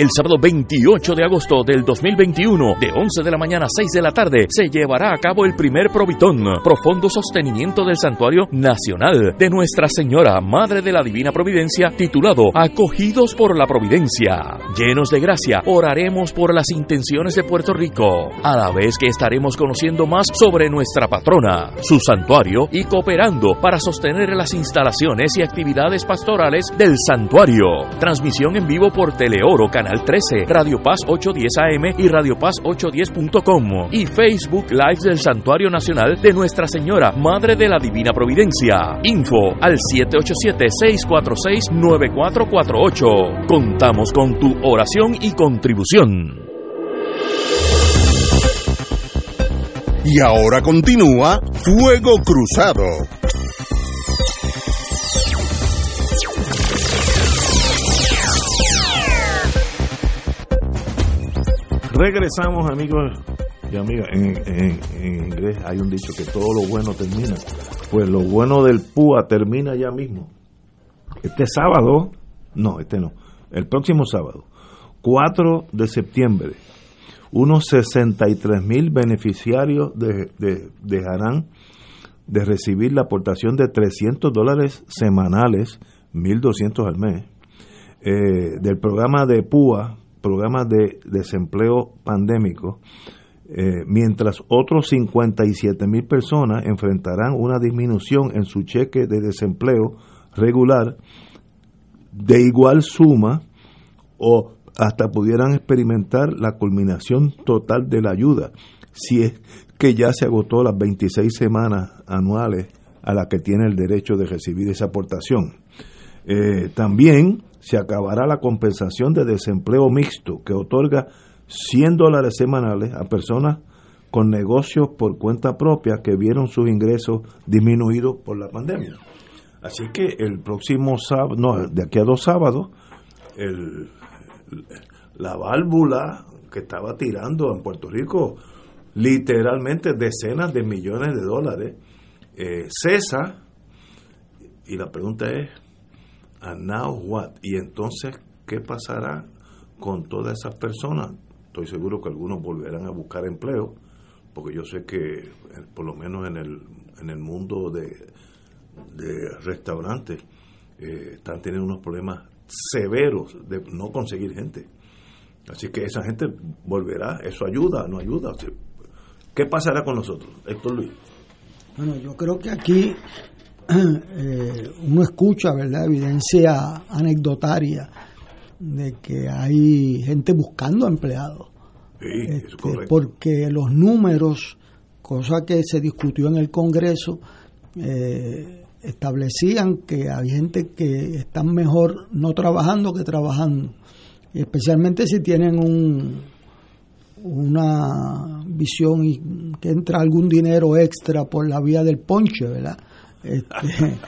El sábado 28 de agosto del 2021, de 11 de la mañana a 6 de la tarde, se llevará a cabo el primer Provitón, profundo sostenimiento del Santuario Nacional de Nuestra Señora, Madre de la Divina Providencia, titulado Acogidos por la Providencia. Llenos de gracia, oraremos por las intenciones de Puerto Rico, a la vez que estaremos conociendo más sobre nuestra patrona, su santuario y cooperando para sostener las instalaciones y actividades pastorales del santuario. Transmisión en vivo por Teleoro, Canal 13, Radio Paz 810 AM y Radio Paz 810.com y Facebook Live del Santuario Nacional de Nuestra Señora, Madre de la Divina Providencia. Info al 787-646-9448. Contamos con tu oración y contribución. Y ahora continúa Fuego Cruzado. Regresamos, amigos y amigas. En, inglés hay un dicho que todo lo bueno termina. Pues lo bueno del PUA termina ya mismo. Este sábado, no, este no, el próximo sábado, 4 de septiembre, unos 63 mil beneficiarios de- de- dejarán de recibir la aportación de 300 dólares semanales, 1.200 al mes, eh, del programa de PUA, programa de desempleo pandémico, eh, mientras otros 57 mil personas enfrentarán una disminución en su cheque de desempleo regular de igual suma o hasta pudieran experimentar la culminación total de la ayuda, si es que ya se agotó las 26 semanas anuales a las que tiene el derecho de recibir esa aportación. Eh, también se acabará la compensación de desempleo mixto que otorga 100 dólares semanales a personas con negocios por cuenta propia que vieron sus ingresos disminuidos por la pandemia. Así que el próximo sábado, no, de aquí a dos sábados, el, la válvula que estaba tirando en Puerto Rico literalmente decenas de millones de dólares eh, cesa y la pregunta es and now what y entonces qué pasará con todas esas personas estoy seguro que algunos volverán a buscar empleo porque yo sé que eh, por lo menos en el en el mundo de, de restaurantes eh, están teniendo unos problemas severos de no conseguir gente. Así que esa gente volverá eso ayuda no ayuda. Qué pasará con nosotros Héctor Luis Bueno, yo creo que aquí eh, uno escucha, ¿verdad?, evidencia anecdotaria de que hay gente buscando empleados. Sí, Este, porque los números, cosa que se discutió en el Congreso, eh, establecían que hay gente que están mejor no trabajando que trabajando, especialmente si tienen un, una visión y que entra algún dinero extra por la vía del ponche, ¿verdad? Este,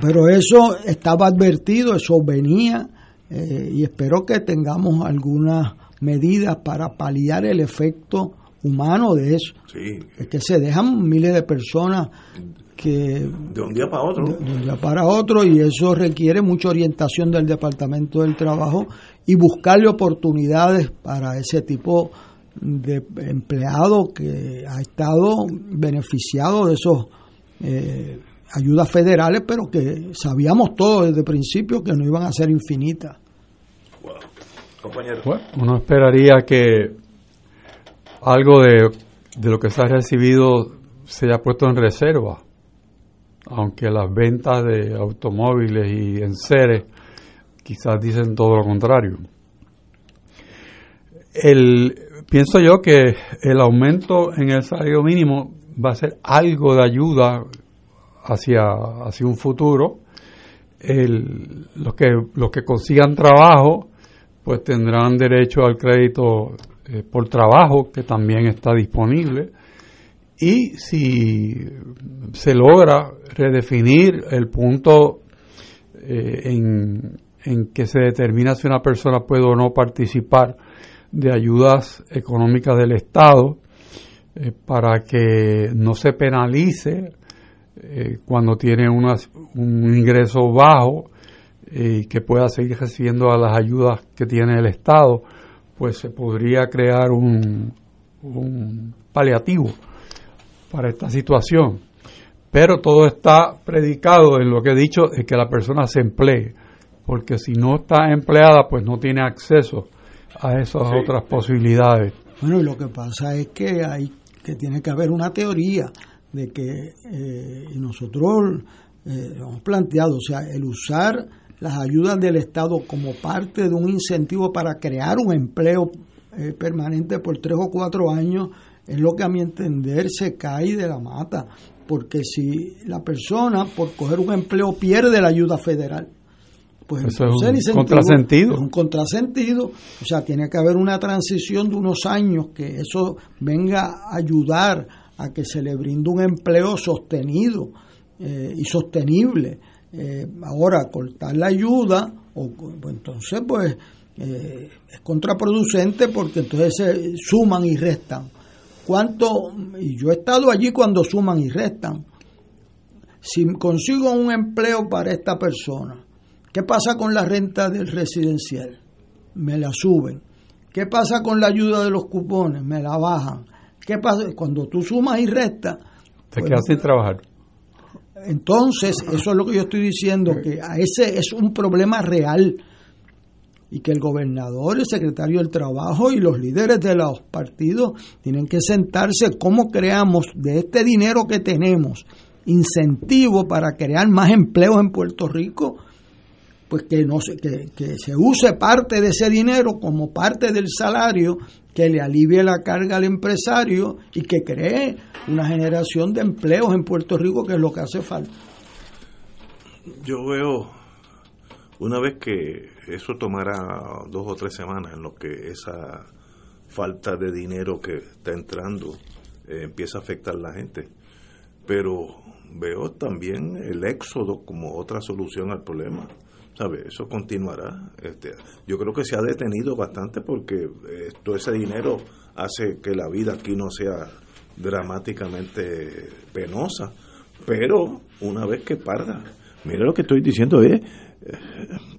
pero eso estaba advertido, eso venía eh, y espero que tengamos algunas medidas para paliar el efecto humano de eso. Sí, Es que se dejan miles de personas que de un día para otro. de un día para otro y eso requiere mucha orientación del Departamento del Trabajo y buscarle oportunidades para ese tipo de empleado que ha estado beneficiado de esos eh, ayudas federales, pero que sabíamos todos desde el principio que no iban a ser infinitas. Compañero. Bueno, uno esperaría que algo de, de lo que se ha recibido se haya puesto en reserva, aunque las ventas de automóviles y enseres quizás dicen todo lo contrario. el, pienso yo que el aumento en el salario mínimo va a ser algo de ayuda hacia, hacia un futuro. Los, que, los que consigan trabajo pues tendrán derecho al crédito eh, por trabajo que también está disponible y si se logra redefinir el punto eh, en, en que se determina si una persona puede o no participar de ayudas económicas del Estado eh, para que no se penalice eh, cuando tiene un ingreso bajo y que pueda seguir recibiendo a las ayudas que tiene el Estado, pues se podría crear un, un paliativo para esta situación. Pero todo está predicado en lo que he dicho, es que la persona se emplee, porque si no está empleada, pues no tiene acceso a esas otras posibilidades. Bueno, y lo que pasa es que hay que tiene que haber una teoría de que eh, nosotros eh, hemos planteado, o sea, el usar las ayudas del Estado como parte de un incentivo para crear un empleo eh, permanente por tres o cuatro años es lo que a mi entender se cae de la mata, porque si la persona por coger un empleo pierde la ayuda federal, pues Eso es un contrasentido. Es un contrasentido. O sea, tiene que haber una transición de unos años que eso venga a ayudar a que se le brinde un empleo sostenido eh, y sostenible. Eh, ahora, cortar la ayuda, o, pues, entonces, pues eh, es contraproducente porque entonces se suman y restan. ¿Cuánto? Y yo he estado allí cuando suman y restan. Si consigo un empleo para esta persona, ¿Qué pasa con la renta del residencial? Me la suben. ¿Qué pasa con la ayuda de los cupones? Me la bajan. ¿Qué pasa? Cuando tú sumas y restas... Te quedas sin trabajar. Entonces, eso es lo que yo estoy diciendo, que a ese es un problema real y que el gobernador, el secretario del Trabajo y los líderes de los partidos tienen que sentarse cómo creamos de este dinero que tenemos incentivo para crear más empleos en Puerto Rico pues que, no se, que, que se use parte de ese dinero como parte del salario que le alivie la carga al empresario y que cree una generación de empleos en Puerto Rico, que es lo que hace falta. Yo veo, una vez que eso tomará dos o tres semanas en lo que esa falta de dinero que está entrando eh, empieza a afectar a la gente, pero veo también el éxodo como otra solución al problema ¿sabe? Eso continuará. Este, yo creo que se ha detenido bastante porque eh, todo ese dinero hace que la vida aquí no sea dramáticamente penosa. Pero una vez que parga, mire lo que estoy diciendo, es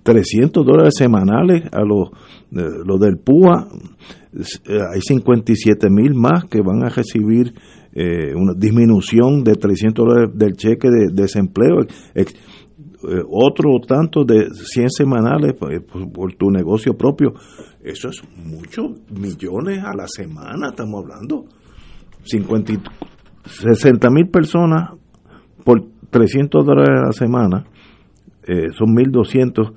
300 dólares semanales a los, los del PUA, hay 57 mil más que van a recibir eh, una disminución de 300 dólares del cheque de, desempleo. Eh, otro tanto de 100 semanales pues, por, tu negocio propio. Eso es muchos millones a la semana, estamos hablando. 50, 60 mil personas por 300 dólares a la semana, eh, son 1.200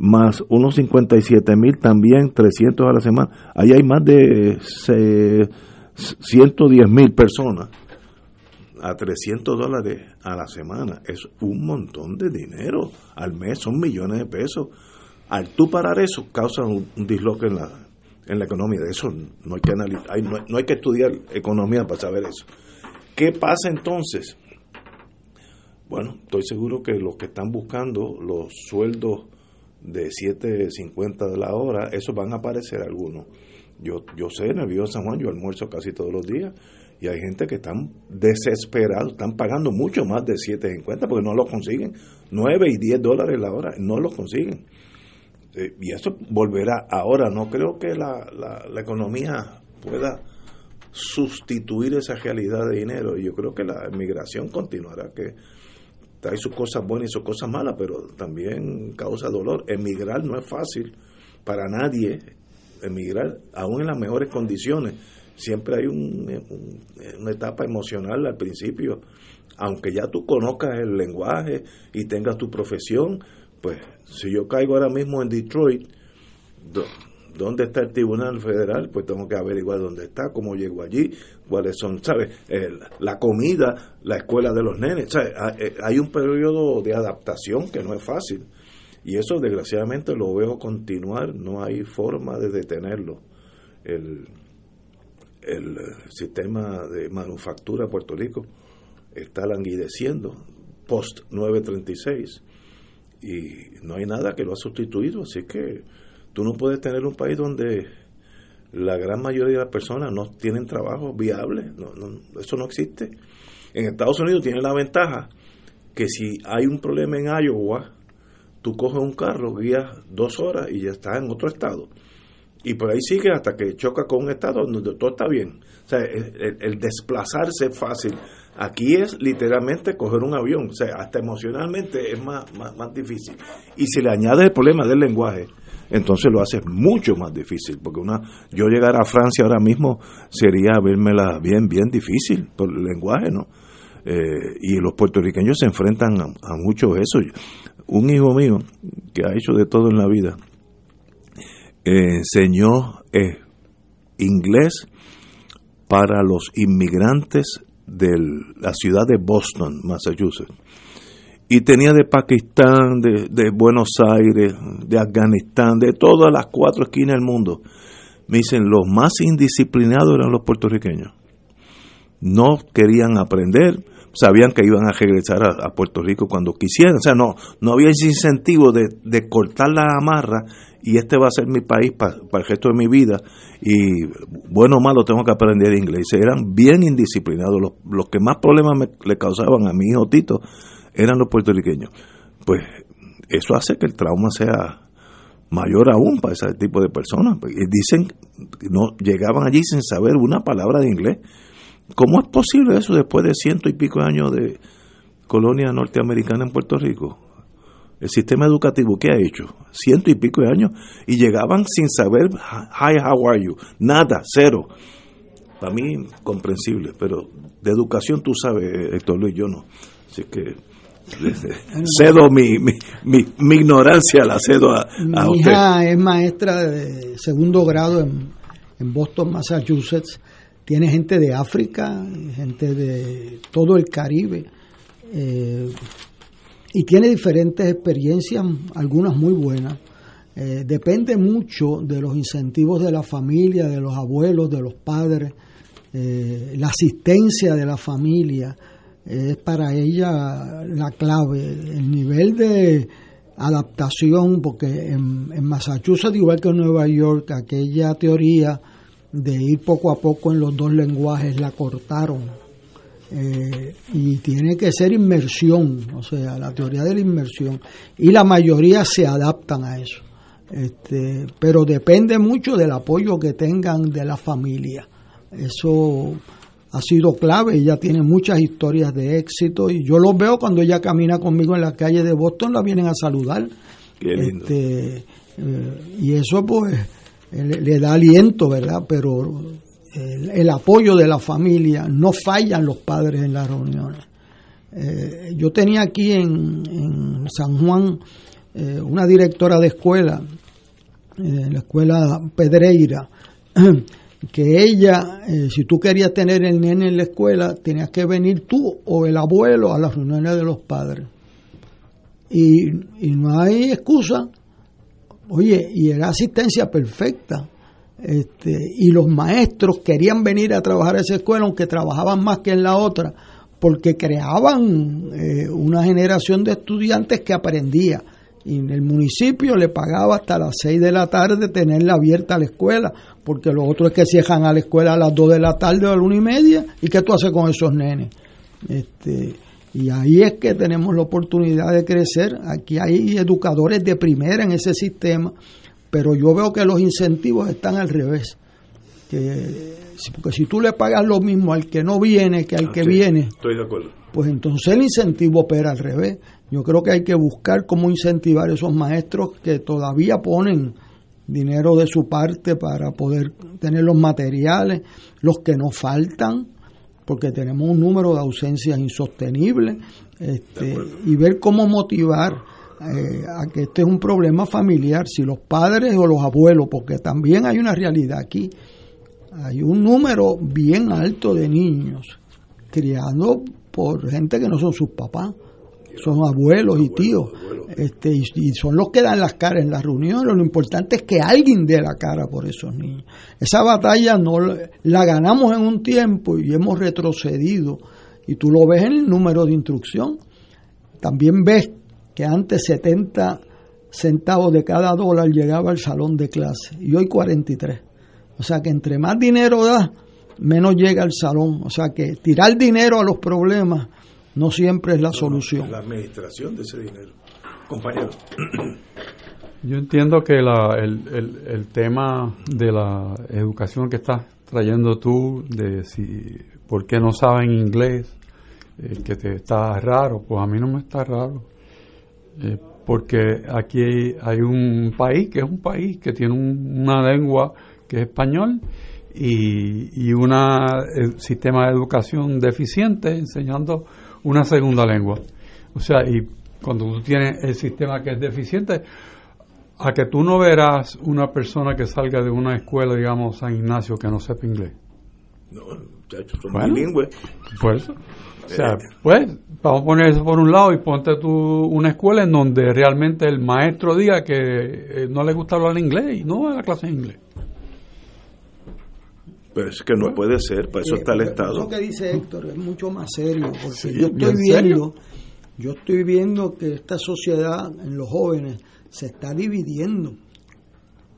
más unos 57 mil también 300 a la semana. Ahí hay más de 110 mil personas a 300 dólares a la semana es un montón de dinero. Al mes son millones de pesos. Al tú parar eso, causa un, disloque en la, en la economía. De eso no hay que analizar, no, no hay que estudiar economía para saber eso. ¿Qué pasa entonces? Bueno, estoy seguro que los que están buscando los sueldos de 7.50 de la hora, esos van a aparecer algunos. Yo, yo sé, en el San Juan yo almuerzo casi todos los días y hay gente que están desesperados, están pagando mucho más de 7.50 porque no los consiguen. 9 y 10 dólares la hora, no los consiguen. Y eso volverá. Ahora, no creo que la, la, economía pueda sustituir esa realidad de dinero. Yo creo que la emigración continuará, que trae sus cosas buenas y sus cosas malas, pero también causa dolor. Emigrar no es fácil para nadie, emigrar aún en las mejores condiciones siempre hay una etapa emocional al principio, aunque ya tú conozcas el lenguaje y tengas tu profesión, pues si yo caigo ahora mismo en Detroit, ¿Dónde está el Tribunal Federal? Pues tengo que averiguar dónde está, cómo llego allí, cuáles son, ¿sabes? la comida, la escuela de los nenes, ¿sabes? Ah, eh, hay un periodo de adaptación que no es fácil. Y eso, desgraciadamente, lo veo continuar, no hay forma de detenerlo. El, el sistema de manufactura de Puerto Rico está languideciendo post 936 y no hay nada que lo ha sustituido, así que tú no puedes tener un país donde la gran mayoría de las personas no tienen trabajo viable, no, eso no existe. En Estados Unidos tiene la ventaja que si hay un problema en Iowa, tú coges un carro, guías dos horas y ya estás en otro estado. Y por ahí sigue hasta que choca con un estado donde todo está bien. O sea, el desplazarse es fácil Aquí es literalmente coger un avión, o sea, hasta emocionalmente es más, más, difícil. Y si le añades el problema del lenguaje, entonces lo hace mucho más difícil, porque una yo llegar a Francia ahora mismo sería vérmela bien, bien difícil por el lenguaje, ¿no? Eh, y los puertorriqueños se enfrentan a, mucho eso. Un hijo mío que ha hecho de todo en la vida enseñó eh, inglés para los inmigrantes de la ciudad de Boston, Massachusetts. Y tenía de Pakistán, de, Buenos Aires, de Afganistán, de todas las cuatro esquinas del mundo. Me dicen, los más indisciplinados eran los puertorriqueños. No querían aprender, sabían que iban a regresar a, Puerto Rico cuando quisieran. O sea, no, no había ese incentivo de, de cortar la amarra y este va a ser mi país para el resto de mi vida y bueno o malo tengo que aprender inglés. Eran bien indisciplinados. Los, los que más problemas me, le causaban a mi hijo Tito eran los puertorriqueños. Pues eso hace que el trauma sea mayor aún para ese tipo de personas. Y dicen no llegaban allí sin saber una palabra de inglés. ¿Cómo es posible eso después de ciento y pico años de colonia norteamericana en Puerto Rico? El sistema educativo, ¿qué ha hecho? Ciento y pico de años. Y llegaban sin saber, hi, how are you? Nada, cero. Para mí, comprensible. Pero de educación, tú sabes, Héctor Luis, yo no. Así que cedo mi, mi, mi, ignorancia, la cedo a, mi hija es maestra de segundo grado en, en Boston, Massachusetts. Tiene gente de África, gente de todo el Caribe. Eh, y tiene diferentes experiencias, algunas muy buenas. Eh, depende mucho de los incentivos de la familia, de los abuelos, de los padres, eh, la asistencia de la familia es para ella la clave. El nivel de adaptación, porque en, en Massachusetts, igual que en Nueva York, aquella teoría de ir poco a poco en los dos lenguajes la cortaron eh, y tiene que ser inmersión, o sea, la teoría de la inmersión. Y la mayoría se adaptan a eso. Este, pero depende mucho del apoyo que tengan de la familia. Eso ha sido clave. Ella tiene muchas historias de éxito y yo los veo cuando ella camina conmigo en la calle de Boston, la vienen a saludar. Este, eh, y eso pues le, da aliento, ¿verdad? Pero el, apoyo de la familia, no fallan los padres en las reuniones. Eh, yo tenía aquí en, San Juan eh, una directora de escuela, eh, la escuela Pedreira, que ella, si tú querías tener el nene en la escuela, tenías que venir tú o el abuelo a las reuniones de los padres. Y, y no hay excusa. Oye, y era asistencia perfecta este, y los maestros querían venir a trabajar a esa escuela, aunque trabajaban más que en la otra, porque creaban eh, una generación de estudiantes que aprendía. Y el municipio le pagaba hasta las 6 de la tarde tenerla abierta la escuela, porque lo otro es que cierran a la escuela a las 2 de la tarde o a la 1 y media, ¿y qué tú haces con esos nenes? Este, y ahí es que tenemos la oportunidad de crecer. Aquí hay educadores de primera en ese sistema pero yo veo que los incentivos están al revés. Que, porque si tú le pagas lo mismo al que no viene que al ah, que viene, estoy de acuerdo. pues entonces el incentivo opera al revés. Yo creo que hay que buscar cómo incentivar a esos maestros que todavía ponen dinero de su parte para poder tener los materiales, los que nos faltan, porque tenemos un número de ausencias insostenibles, este, y ver cómo motivar eh, a que este es un problema familiar, si los padres o los abuelos, porque también hay una realidad aquí, hay un número bien alto de niños criando por gente que no son sus papás, son abuelos y tíos, este, y, son los que dan las caras en las reuniones. Lo importante es que alguien dé la cara por esos niños. Esa batalla no la ganamos en un tiempo y hemos retrocedido. Y tú lo ves en el número de instrucción. También ves que antes 70 centavos de cada dólar llegaba al salón de clase y hoy 43. O sea que entre más dinero da, menos llega al salón. O sea que tirar dinero a los problemas no siempre es la solución. La administración de ese dinero. Compañero. Yo entiendo que la, el, el, el, tema de la educación que estás trayendo tú, de si por qué no saben inglés, eh, que te está raro, pues a mí no me está raro. Eh, porque aquí hay, un país que es un país que tiene una lengua que es español y, y un sistema de educación deficiente enseñando una segunda lengua. O sea, y cuando tú tienes el sistema que es deficiente, a que tú no verás una persona que salga de una escuela, digamos, San Ignacio, que no sepa inglés. No, muchachos, son bilingües. Pues, o sea, pues, vamos a poner eso por un lado y ponte tú una escuela en donde realmente el maestro diga que eh, no le gusta hablar inglés y no va a la clase de inglés. Pero es que no puede ser, para eso está el Estado. Eso que dice Héctor es mucho más serio, porque yo estoy viendo, yo estoy viendo que esta sociedad en los jóvenes se está dividiendo.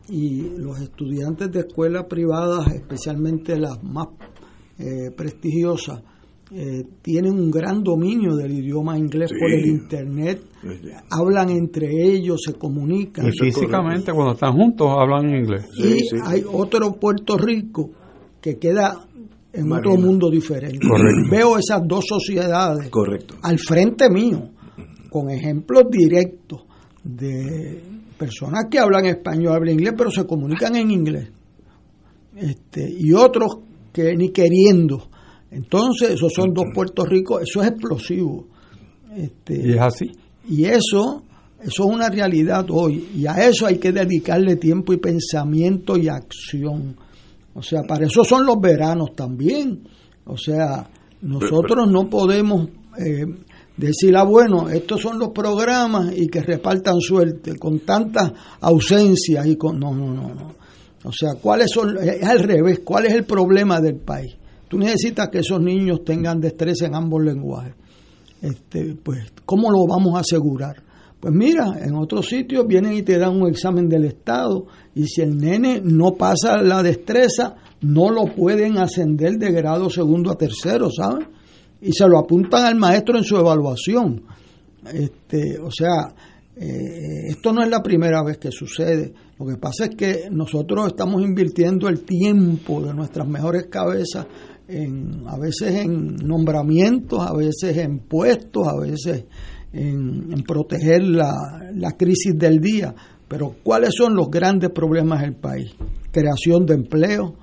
Y los estudiantes de escuelas privadas, especialmente las más eh, prestigiosas, eh, tienen un gran dominio del idioma inglés por el internet, hablan entre ellos, se comunican. Y físicamente cuando están juntos hablan inglés. Y hay otro Puerto Rico que queda en otro mundo diferente. Veo esas dos sociedades Correcto. al frente mío, con ejemplos directos de personas que hablan español, hablan inglés, pero se comunican en inglés. Este, y otros que ni queriendo. Entonces, esos son dos Puerto Rico, eso es explosivo. Este, y es así. Y eso, eso es una realidad hoy. Y a eso hay que dedicarle tiempo y pensamiento y acción o sea, para eso son los veranos también. O sea, nosotros no podemos eh, decir, ah, bueno, estos son los programas y que repartan suerte con tantas ausencias y con... No, no, no, no. O sea, ¿cuáles son? Es al revés, ¿cuál es el problema del país? Tú necesitas que esos niños tengan destreza en ambos lenguajes. Este, pues, ¿cómo lo vamos a asegurar? Pues mira, en otros sitios vienen y te dan un examen del Estado y si el nene no pasa la destreza, no lo pueden ascender de grado segundo a tercero, ¿saben? Y se lo apuntan al maestro en su evaluación. Este, o sea, eh, esto no es la primera vez que sucede. Lo que pasa es que nosotros estamos invirtiendo el tiempo de nuestras mejores cabezas en, a veces en nombramientos, a veces en puestos, a veces en, proteger la, la crisis del día. Pero ¿cuáles son los grandes problemas del país? Creación de empleo,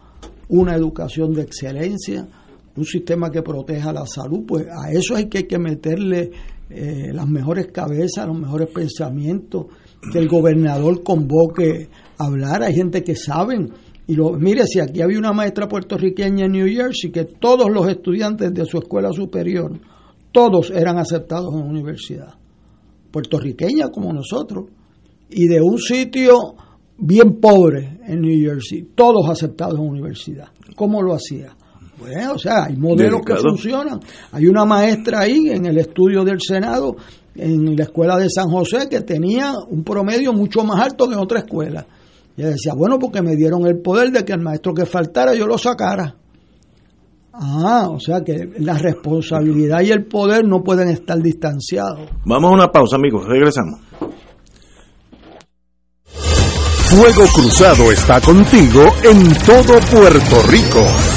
una educación de excelencia, un sistema que proteja la salud, pues a eso hay que, hay que meterle eh, las mejores cabezas, los mejores pensamientos, que el gobernador convoque a hablar, hay gente que saben. Y lo, mire, si aquí había una maestra puertorriqueña en New Jersey, que todos los estudiantes de su escuela superior todos eran aceptados en universidad, puertorriqueña como nosotros, y de un sitio bien pobre en New Jersey, todos aceptados en universidad. ¿Cómo lo hacía? Bueno, o sea, hay modelos que funcionan. Hay una maestra ahí en el estudio del Senado, en la escuela de San José, que tenía un promedio mucho más alto que en otra escuela. Y ella decía, bueno, porque me dieron el poder de que el maestro que faltara yo lo sacara. Ah, o sea que la responsabilidad y el poder no pueden estar distanciados. Vamos a una pausa, amigos, regresamos. Fuego Cruzado está contigo en todo Puerto Rico.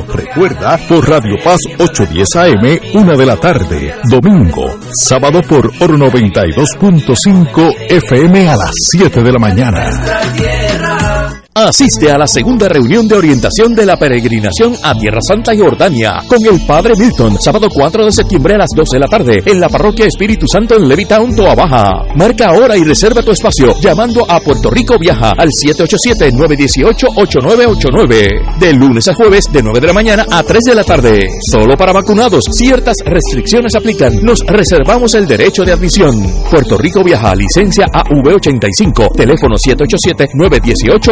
Recuerda por Radio Paz 810 AM, una de la tarde, domingo, sábado por Oro 92.5 FM a las 7 de la mañana. Asiste a la segunda reunión de orientación de la peregrinación a Tierra Santa y Jordania con el Padre Milton, sábado 4 de septiembre a las 12 de la tarde en la parroquia Espíritu Santo en Levittown, Toa Baja. Marca ahora y reserva tu espacio llamando a Puerto Rico Viaja al 787-918-8989. De lunes a jueves de 9 de la mañana a 3 de la tarde. Solo para vacunados. Ciertas restricciones aplican. Nos reservamos el derecho de admisión. Puerto Rico Viaja, licencia AV85, teléfono 787 918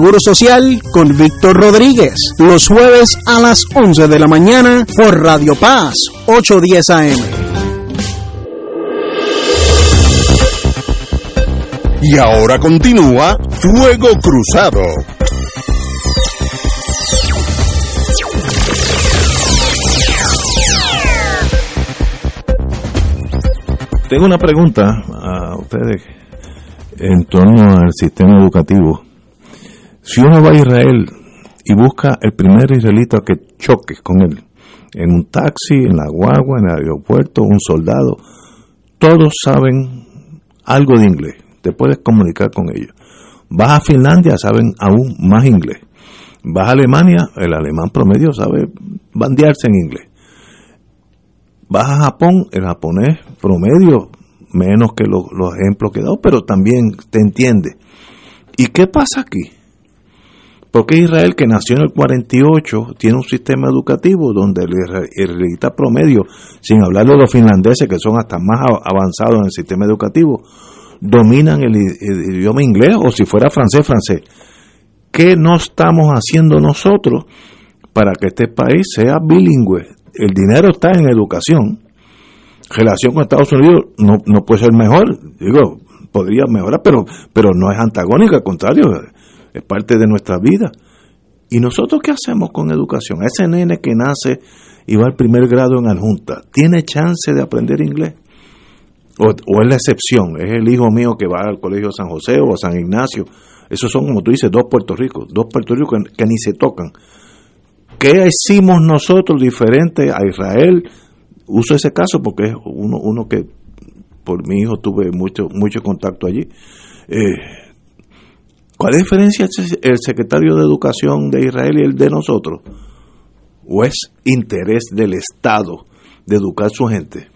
Seguro Social con Víctor Rodríguez. Los jueves a las 11 de la mañana por Radio Paz 810 AM. Y ahora continúa Fuego Cruzado. Tengo una pregunta a ustedes en torno al sistema educativo. Si uno va a Israel y busca el primer israelita que choque con él, en un taxi, en la guagua, en el aeropuerto, un soldado, todos saben algo de inglés, te puedes comunicar con ellos. Vas a Finlandia, saben aún más inglés. Vas a Alemania, el alemán promedio sabe bandearse en inglés. Vas a Japón, el japonés promedio, menos que los, los ejemplos que he dado, pero también te entiende. ¿Y qué pasa aquí? Porque Israel, que nació en el 48, tiene un sistema educativo donde el israelita promedio, sin hablar de los finlandeses que son hasta más avanzados en el sistema educativo, dominan el, idioma inglés o si fuera francés, francés. ¿Qué no estamos haciendo nosotros para que este país sea bilingüe? El dinero está en educación. Relación con Estados Unidos no, no puede ser mejor. Digo, podría mejorar, pero, pero no es antagónica, al contrario, es parte de nuestra vida. ¿Y nosotros qué hacemos con educación? Ese nene que nace y va al primer grado en adjunta, ¿tiene chance de aprender inglés? O, o, es la excepción? ¿Es el hijo mío que va al colegio San José o a San Ignacio? Esos son, como tú dices, dos Puerto Ricos, dos Puerto Ricos que, que ni se tocan. ¿Qué hicimos nosotros diferente a Israel? Uso ese caso porque es uno, uno que por mi hijo tuve mucho, mucho contacto allí. Eh, ¿Cuál es la el secretario de Educación de Israel y el de nosotros? ¿O es interés del Estado de educar a su gente?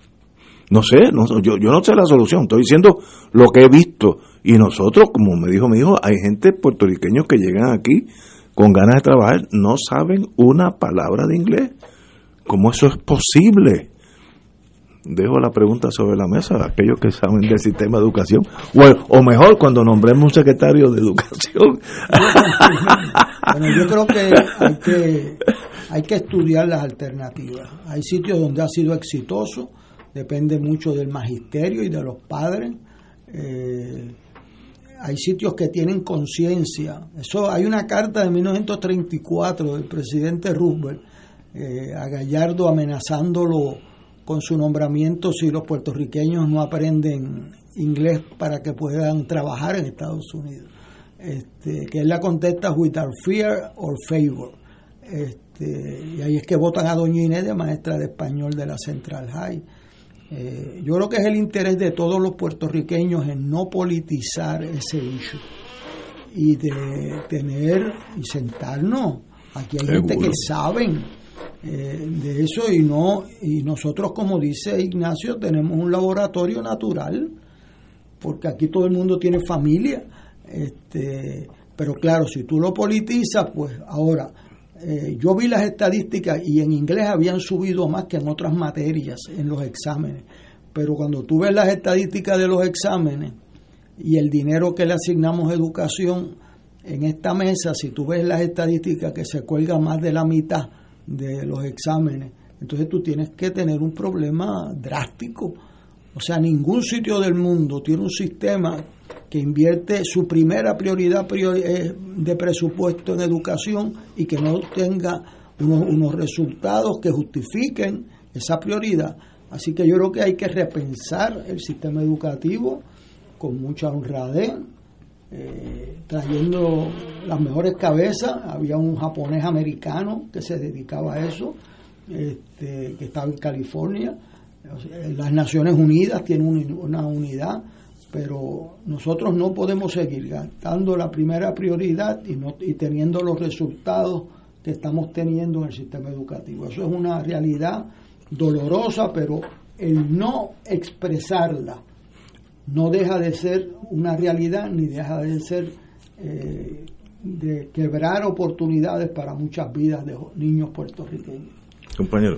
No sé, yo, yo no sé la solución, estoy diciendo lo que he visto. Y nosotros, como me dijo mi hijo, hay gente puertorriqueños que llegan aquí con ganas de trabajar, no saben una palabra de inglés. ¿Cómo eso es posible? Dejo la pregunta sobre la mesa a aquellos que saben del sistema de educación. O, o mejor, cuando nombremos un secretario de educación. bueno, yo creo que hay, que hay que estudiar las alternativas. Hay sitios donde ha sido exitoso, depende mucho del magisterio y de los padres. Eh, hay sitios que tienen conciencia. Eso hay una carta de 1934 del presidente Roosevelt eh, a Gallardo amenazándolo con su nombramiento si los puertorriqueños no aprenden inglés para que puedan trabajar en Estados Unidos. Este, que él la contesta without fear or favor. Este, y ahí es que votan a Doña Inés de maestra de español de la Central High. Eh, yo creo que es el interés de todos los puertorriqueños en no politizar ese issue y de tener y sentarnos. Aquí hay gente que saben eh, de eso y no y nosotros como dice Ignacio tenemos un laboratorio natural porque aquí todo el mundo tiene familia este pero claro si tú lo politizas pues ahora eh, yo vi las estadísticas y en inglés habían subido más que en otras materias en los exámenes pero cuando tú ves las estadísticas de los exámenes y el dinero que le asignamos a educación en esta mesa si tú ves las estadísticas que se cuelga más de la mitad de los exámenes. Entonces tú tienes que tener un problema drástico. O sea, ningún sitio del mundo tiene un sistema que invierte su primera prioridad de presupuesto en educación y que no tenga unos, unos resultados que justifiquen esa prioridad. Así que yo creo que hay que repensar el sistema educativo con mucha honradez, eh, trayendo las mejores cabezas. Había un japonés americano que se dedicaba a eso, este, que estaba en California. Las Naciones Unidas tienen una unidad, pero nosotros no podemos seguir gastando la primera prioridad y, no, y teniendo los resultados que estamos teniendo en el sistema educativo. Eso es una realidad dolorosa, pero el no expresarla no deja de ser una realidad ni deja de ser eh, de quebrar oportunidades para muchas vidas de niños puertorriqueños. Compañero.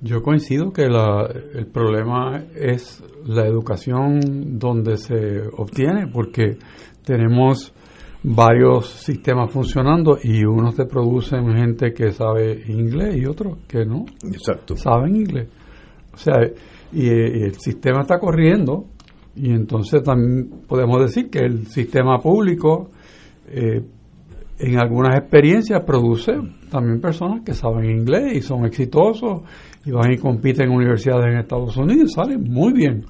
Yo coincido que la, el problema es la educación donde se obtiene, porque tenemos varios sistemas funcionando y unos te producen gente que sabe inglés y otros que no. Exacto. Saben inglés. O sea, y el sistema está corriendo y entonces también podemos decir que el sistema público eh, en algunas experiencias produce también personas que saben inglés y son exitosos y van y compiten en universidades en Estados Unidos y salen muy bien.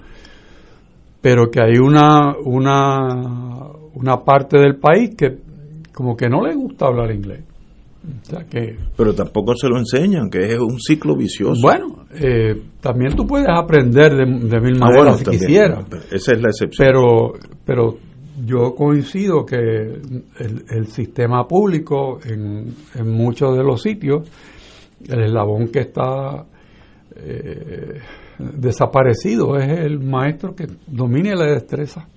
Pero que hay una, una, una parte del país que como que no le gusta hablar inglés. Pero tampoco se lo enseñan, que es un ciclo vicioso. Bueno, eh, también tú puedes aprender de, mil ah, maneras si quisieras. Esa es la excepción. Pero, pero yo coincido que el, sistema público en, muchos de los sitios, el eslabón que está eh, desaparecido es el maestro que domine la destreza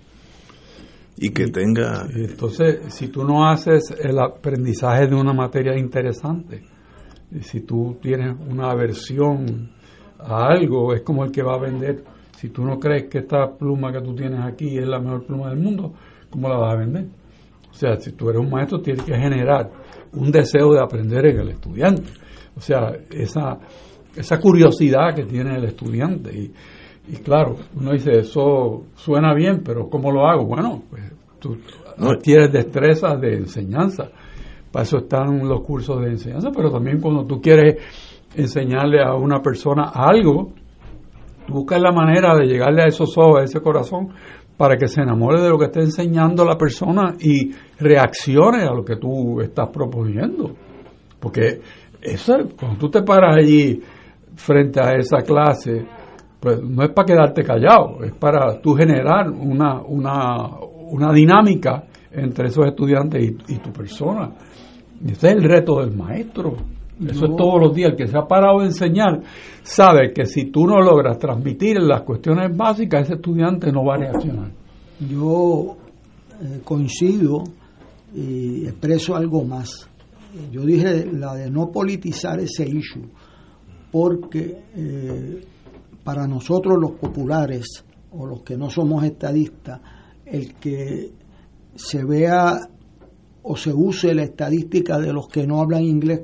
y que tenga... Entonces, si tú no haces el aprendizaje de una materia interesante, si tú tienes una aversión a algo, es como el que va a vender. Si tú no crees que esta pluma que tú tienes aquí es la mejor pluma del mundo, ¿cómo la vas a vender? O sea, si tú eres un maestro, tienes que generar un deseo de aprender en el estudiante. O sea, esa, esa curiosidad que tiene el estudiante. Y, y claro, uno dice, eso suena bien, pero ¿cómo lo hago? Bueno, pues tú tienes destrezas de enseñanza. Para eso están los cursos de enseñanza, pero también cuando tú quieres enseñarle a una persona algo, tú buscas la manera de llegarle a esos ojos, a ese corazón, para que se enamore de lo que está enseñando la persona y reaccione a lo que tú estás proponiendo. Porque eso, cuando tú te paras allí frente a esa clase, pues no es para quedarte callado, es para tú generar una, una, una dinámica entre esos estudiantes y, tu persona. ese es el reto del maestro. Eso es todos los días. El que se ha parado de enseñar sabe que si tú no logras transmitir las cuestiones básicas, ese estudiante no va a reaccionar. Yo eh, coincido y expreso algo más. Yo dije la de no politizar ese issue, porque eh, para nosotros los populares o los que no somos estadistas, el que se vea o se use la estadística de los que no hablan inglés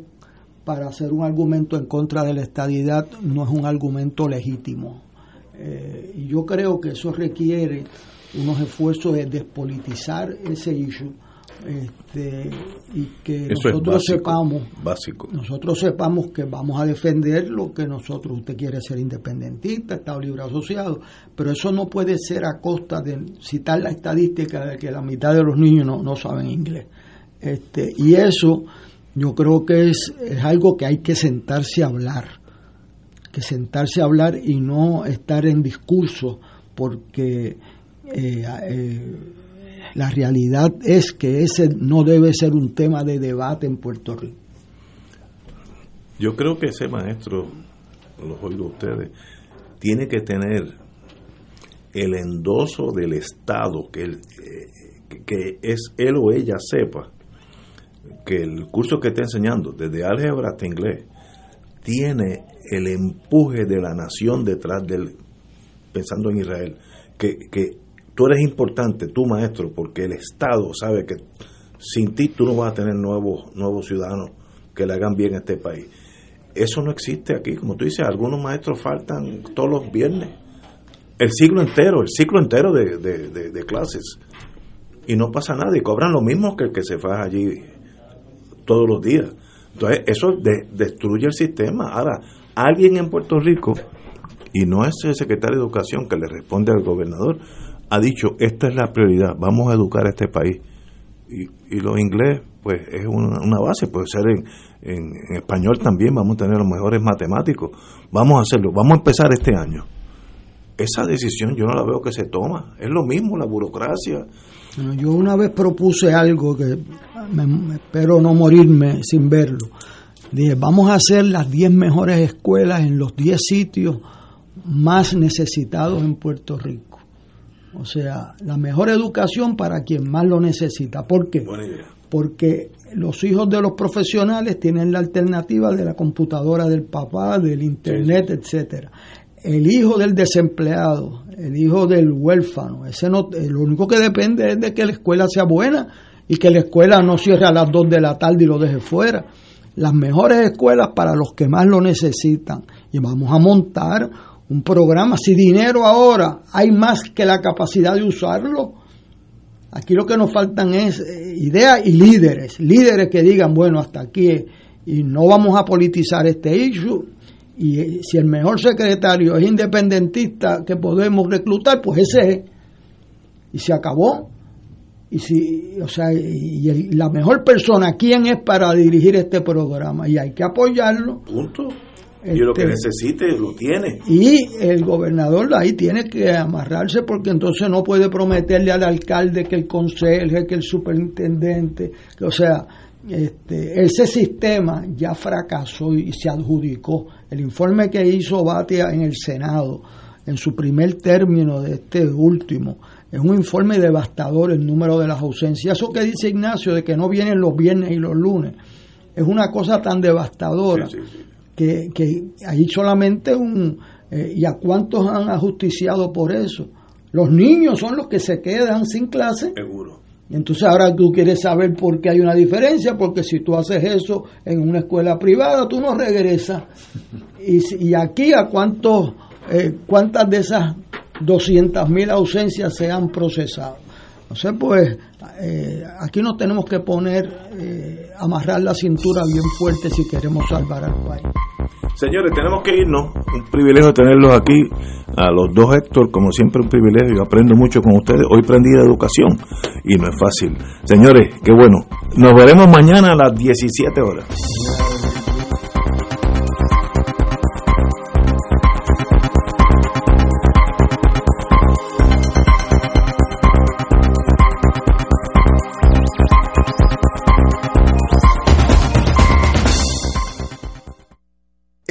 para hacer un argumento en contra de la estadidad no es un argumento legítimo. Eh, yo creo que eso requiere unos esfuerzos de despolitizar ese issue este, y que nosotros sepamos básico. nosotros sepamos que vamos a defender lo que nosotros usted quiere ser independentista estado libre asociado pero eso no puede ser a costa de citar la estadística de que la mitad de los niños no, no saben inglés este y eso yo creo que es, es algo que hay que sentarse a hablar, que sentarse a hablar y no estar en discurso, porque eh, eh, la realidad es que ese no debe ser un tema de debate en Puerto Rico. Yo creo que ese maestro, los oigo ustedes, tiene que tener el endoso del Estado, que, eh, que es él o ella sepa que el curso que está enseñando, desde álgebra hasta inglés, tiene el empuje de la nación detrás del, pensando en Israel, que, que tú eres importante, tú maestro, porque el Estado sabe que sin ti tú no vas a tener nuevos, nuevos ciudadanos que le hagan bien a este país. Eso no existe aquí, como tú dices, algunos maestros faltan todos los viernes, el ciclo entero, el ciclo entero de, de, clases, y no pasa nada, y cobran lo mismo que el que se fue allí todos los días. Entonces, eso destruye el sistema. Ahora, alguien en Puerto Rico, y no es el secretario de Educación que le responde al gobernador, ha dicho, esta es la prioridad, vamos a educar a este país. Y, y lo inglés, pues es una, base, puede ser en, español también, vamos a tener los mejores matemáticos, vamos a hacerlo, vamos a empezar este año. Esa decisión yo no la veo que se toma, es lo mismo la burocracia. yo una vez propuse algo que me, espero no morirme sin verlo. Dije, vamos a hacer las 10 mejores escuelas en los 10 sitios más necesitados en Puerto Rico. O sea, la mejor educación para quien más lo necesita. ¿Por qué? Porque los hijos de los profesionales tienen la alternativa de la computadora del papá, del internet, etcétera. El hijo del desempleado, el hijo del huérfano, ese no, lo único que depende es de que la escuela sea buena y que la escuela no cierre a las 2 de la tarde y lo deje fuera. Las mejores escuelas para los que más lo necesitan. Y vamos a montar un programa. Si dinero ahora hay más que la capacidad de usarlo, aquí lo que nos faltan es eh, ideas y líderes. Líderes que digan, bueno, hasta aquí y no vamos a politizar este issue. Y eh, si el mejor secretario es independentista que podemos reclutar, pues ese es. Y se acabó. Y si, o sea, y la mejor persona, ¿quién es para dirigir este programa? Y hay que apoyarlo. Punto y lo que este, necesite lo tiene. Y el gobernador ahí tiene que amarrarse porque entonces no puede prometerle al alcalde que el conserje, que el superintendente, que, o sea, este, ese sistema ya fracasó y se adjudicó. El informe que hizo Batia en el Senado, en su primer término de este último, es un informe devastador el número de las ausencias. Eso que dice Ignacio de que no vienen los viernes y los lunes, es una cosa tan devastadora que, que hay solamente un... Eh, ¿Y a cuántos han ajusticiado por eso? Los niños son los que se quedan sin clase. Seguro. Entonces ahora tú quieres saber por qué hay una diferencia, porque si tú haces eso en una escuela privada, tú no regresas. Y, y aquí a cuántos, eh, cuántas de esas 200.000 ausencias se han procesado. Entonces, pues eh, aquí nos tenemos que poner, eh, amarrar la cintura bien fuerte si queremos salvar al país. Señores, tenemos que irnos. Un privilegio tenerlos aquí. A los dos Héctor, como siempre, un privilegio. Yo aprendo mucho con ustedes. Hoy aprendí de educación y no es fácil. Señores, qué bueno. Nos veremos mañana a las 17 horas.